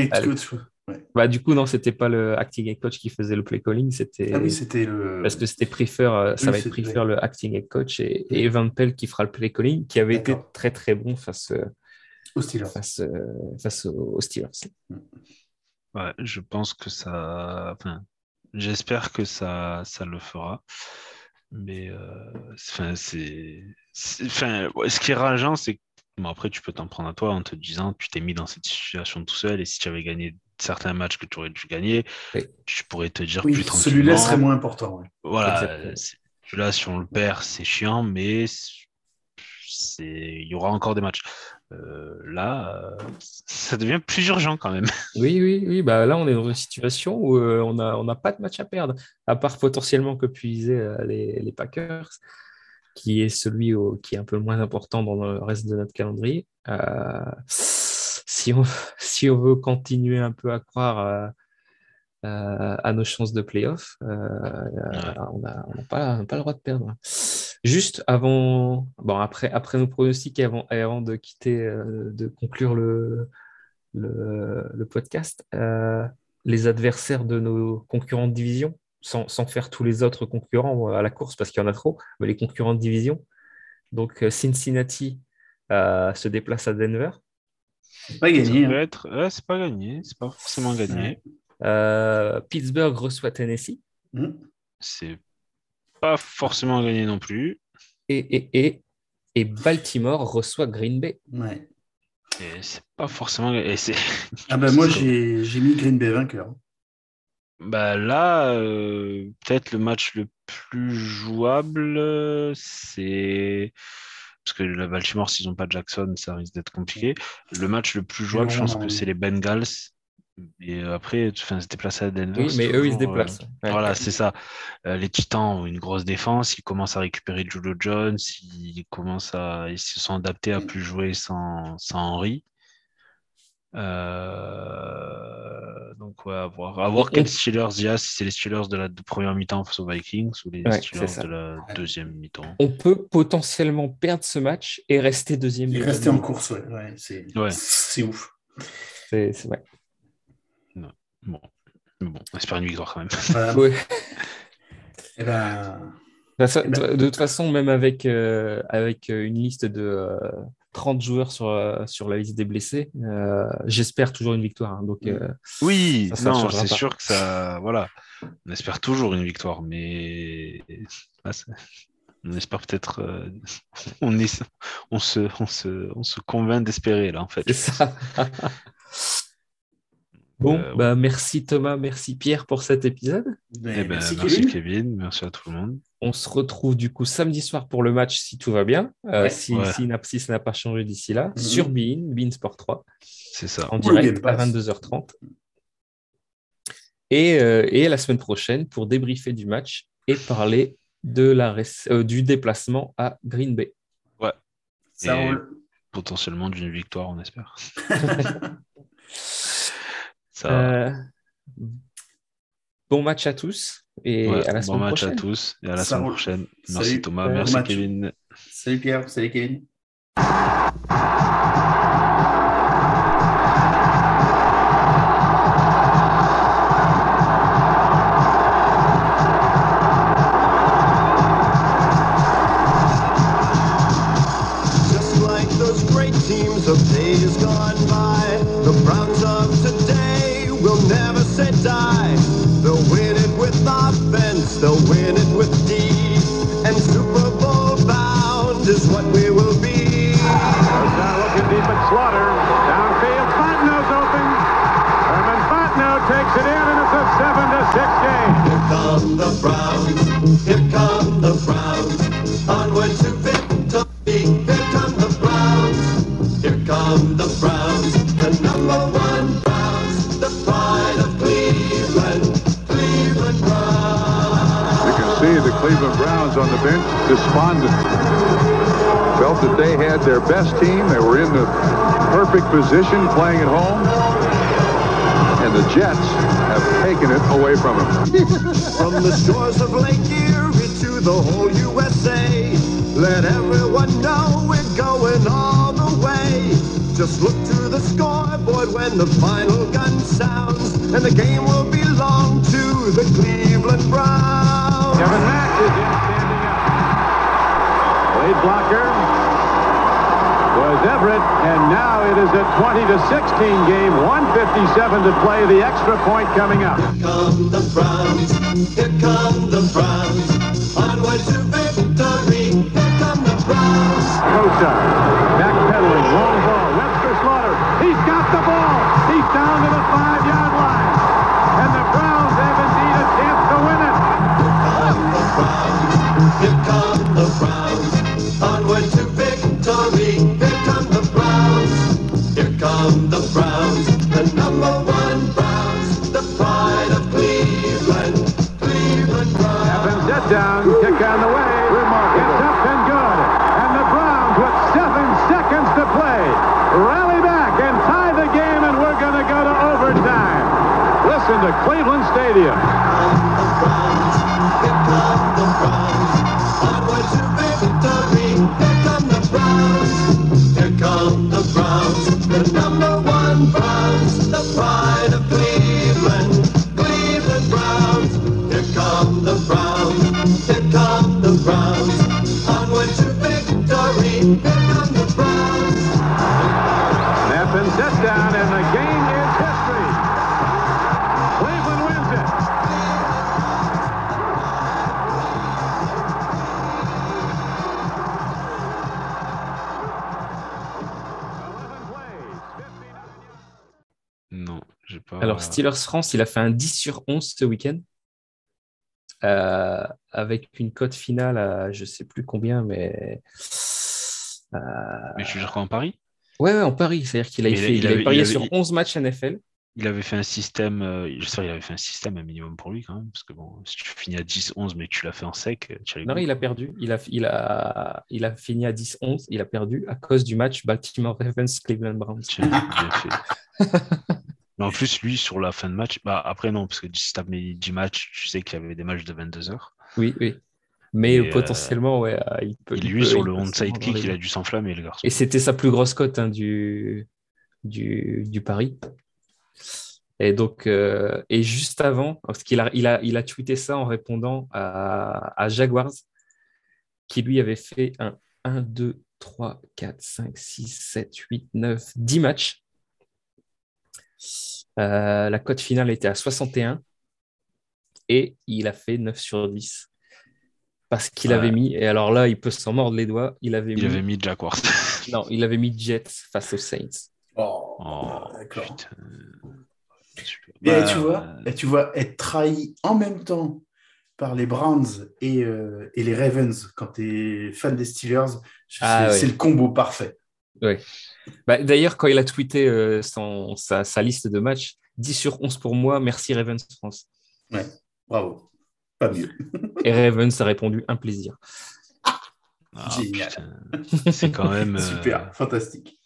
ouais. bah, du coup, non, c'était pas le acting head coach qui faisait le play calling, c'était Ah oui, c'était le. parce que c'était Prefer, ça Oui, va être Prefer le acting head coach et, et Van Pelt qui fera le play calling, qui avait été très très bon face, euh, Au Steelers. face, face aux aux Steelers. Ouais, je pense que ça. Enfin, j'espère que ça, ça le fera. Mais euh, enfin, c'est. Enfin, ce qui est rageant, c'est que. Bon, après, tu peux t'en prendre à toi en te disant tu t'es mis dans cette situation tout seul et si tu avais gagné certains matchs que tu aurais dû gagner, Oui. tu pourrais te dire Oui, plus celui-là serait moins important. ouais. Voilà, celui-là, si on le perd, c'est chiant, mais c'est, il y aura encore des matchs. Euh, là, euh, ça devient plus urgent quand même. Oui, oui, oui. Bah, là, on est dans une situation où euh, on n'a on n'a pas de match à perdre, à part potentiellement que puiser euh, les, les Packers, qui est celui au- qui est un peu moins important dans le reste de notre calendrier. Si, on, si on veut continuer un peu à croire à nos chances de playoff, on n'a on n'a pas, on n'a pas le droit de perdre. Juste avant, bon, après, après nos pronostics et avant, de quitter, euh, de conclure le, le, le podcast, euh, les adversaires de nos concurrents de division, sans, sans faire tous les autres concurrents à la course parce qu'il y en a trop, mais les concurrents de division. Donc euh, Cincinnati euh, se déplace à Denver. C'est pas gagné. hein. être, ouais, c'est pas gagné, c'est pas forcément gagné. Euh, Pittsburgh reçoit Tennessee. Mm. C'est pas forcément gagné non plus. Et, et, et, et Baltimore reçoit Green Bay. Ouais. Et c'est pas forcément. Et c'est, Ah ben moi, j'ai j'ai mis Green Bay vainqueur. bah là, euh, peut-être le match le plus jouable, c'est parce que la Baltimore, s'ils n'ont pas Jackson, ça risque d'être compliqué. Le match le plus jouable, je pense que c'est les Bengals. Et après, enfin, se déplacer à Denver. Oui, mais eux, ils se euh, déplacent. Ouais. Voilà, c'est ça. Euh, les Titans ont une grosse défense. Ils commencent à récupérer Julio Jones. Ils commencent à, ils se sont adaptés à plus jouer sans, sans Henry. Euh, donc, ouais, à voir. À voir quels Steelers il y a. Si c'est les Steelers de la première mi-temps face aux Vikings ou les Ouais, Steelers de la deuxième mi-temps. On peut potentiellement perdre ce match et rester deuxième. Est resté en course, ouais. ouais, c'est Ouais. ouf. C'est c'est vrai. Bon. On espère une victoire quand même. Voilà. Ouais. Ben, De, toute fa- de toute façon, même avec, euh, avec euh, une liste de euh, 30 joueurs sur, euh, sur la liste des blessés, euh, j'espère toujours une victoire. hein. donc, euh, Oui, Ça, ça ne non, changera c'est sûr que ça. Voilà. On espère toujours une victoire, mais. c'est- on espère peut-être. euh, On, est... on, se... On, se... on se convainc d'espérer, là, en fait. c'est ça. Bon, Euh, bah, merci Thomas, merci Pierre pour cet épisode. Mais Eh ben, merci, merci, Kevin. Kevin. merci à tout le monde. On se retrouve du coup samedi soir pour le match si tout va bien, euh, Ouais. si, Ouais. si, ça n'a pas changé d'ici là, Mhm. sur Bein, Bein Sport 3, C'est ça. en direct à Pass. 22h30. Et, euh, et la semaine prochaine pour débriefer du match et parler de la ré- euh, du déplacement à Green Bay. Ça Et- roule. Potentiellement d'une victoire, on espère. Ça, Euh, bon match à tous et ouais, à la bon semaine match prochaine. à tous et à la Ça semaine roule. prochaine. Merci Salut. Thomas, Bon merci match. Kevin. Salut Pierre, salut Kevin. Cleveland on the bench despondent. Felt that they had their best team. They were in the perfect position playing at home. And the Jets have taken it away from them. From the shores of Lake Erie to the whole USA, let everyone know we're going all the way. Just look to the scoreboard when the final gun sounds, and the game will belong to the Cleveland Browns. Kevin Mack is in standing up. Lead blocker was Everett, and now it is a 20 to 16 game. 157 to play. The extra point coming up. Here come the Browns, here come the Browns, Steelers France, il a fait un 10 sur 11 ce week-end. Euh, avec une cote finale à je sais plus combien, mais. euh, Mais je veux dire quoi en Paris? Ouais, ouais, en Paris. C'est-à-dire qu'il avait, il fait, il il avait avait- parié il avait- sur 11 matchs NFL. Il avait fait un système, euh, j'espère qu'il avait fait un système un minimum pour lui quand même, parce que bon, si tu finis à 10-11 mais que tu l'as fait en sec, tu as Non, il a perdu. Il a, il a, il a fini à 10-11. Il a perdu à cause du match Baltimore Ravens Cleveland Browns. Mais en plus, lui, sur la fin de match, bah, après non, parce que si tu as mis 10 matchs, tu sais qu'il y avait des matchs de 22 heures. Oui, oui. Mais Et, euh, potentiellement, ouais, euh, il peut. Et il lui, peut- sur le onside kick, il a dû s'enflammer, le garçon. Et c'était sa plus grosse cote hein, du, du, du pari. Et donc, euh, et juste avant, parce qu'il a, il a, il a tweeté ça en répondant à, à Jaguars, qui lui avait fait un 1, 2, 3, 4, 5, 6, 7, 8, 9, 10 matchs. Euh, la cote finale était à 61 et il a fait 9 sur 10. Parce qu'il Ouais. avait mis, et alors là, il peut s'en mordre les doigts, il avait Il mis avait mis Jaguars. non, il avait mis Jets face aux Saints. Oh, Oh, d'accord. putain. Et Bah, tu vois, et tu vois, être trahi en même temps par les Browns et, euh, et les Ravens quand tu es fan des Steelers, Ah, c'est oui. c'est le combo parfait. Bah, D'ailleurs, quand il a tweeté euh, son- sa, sa liste de matchs, 10 sur 11 pour moi, merci Ravens France. Bravo. Pas mieux. Et Ravens a répondu un plaisir. ah, Génial. C'est quand même. euh, Super, fantastique.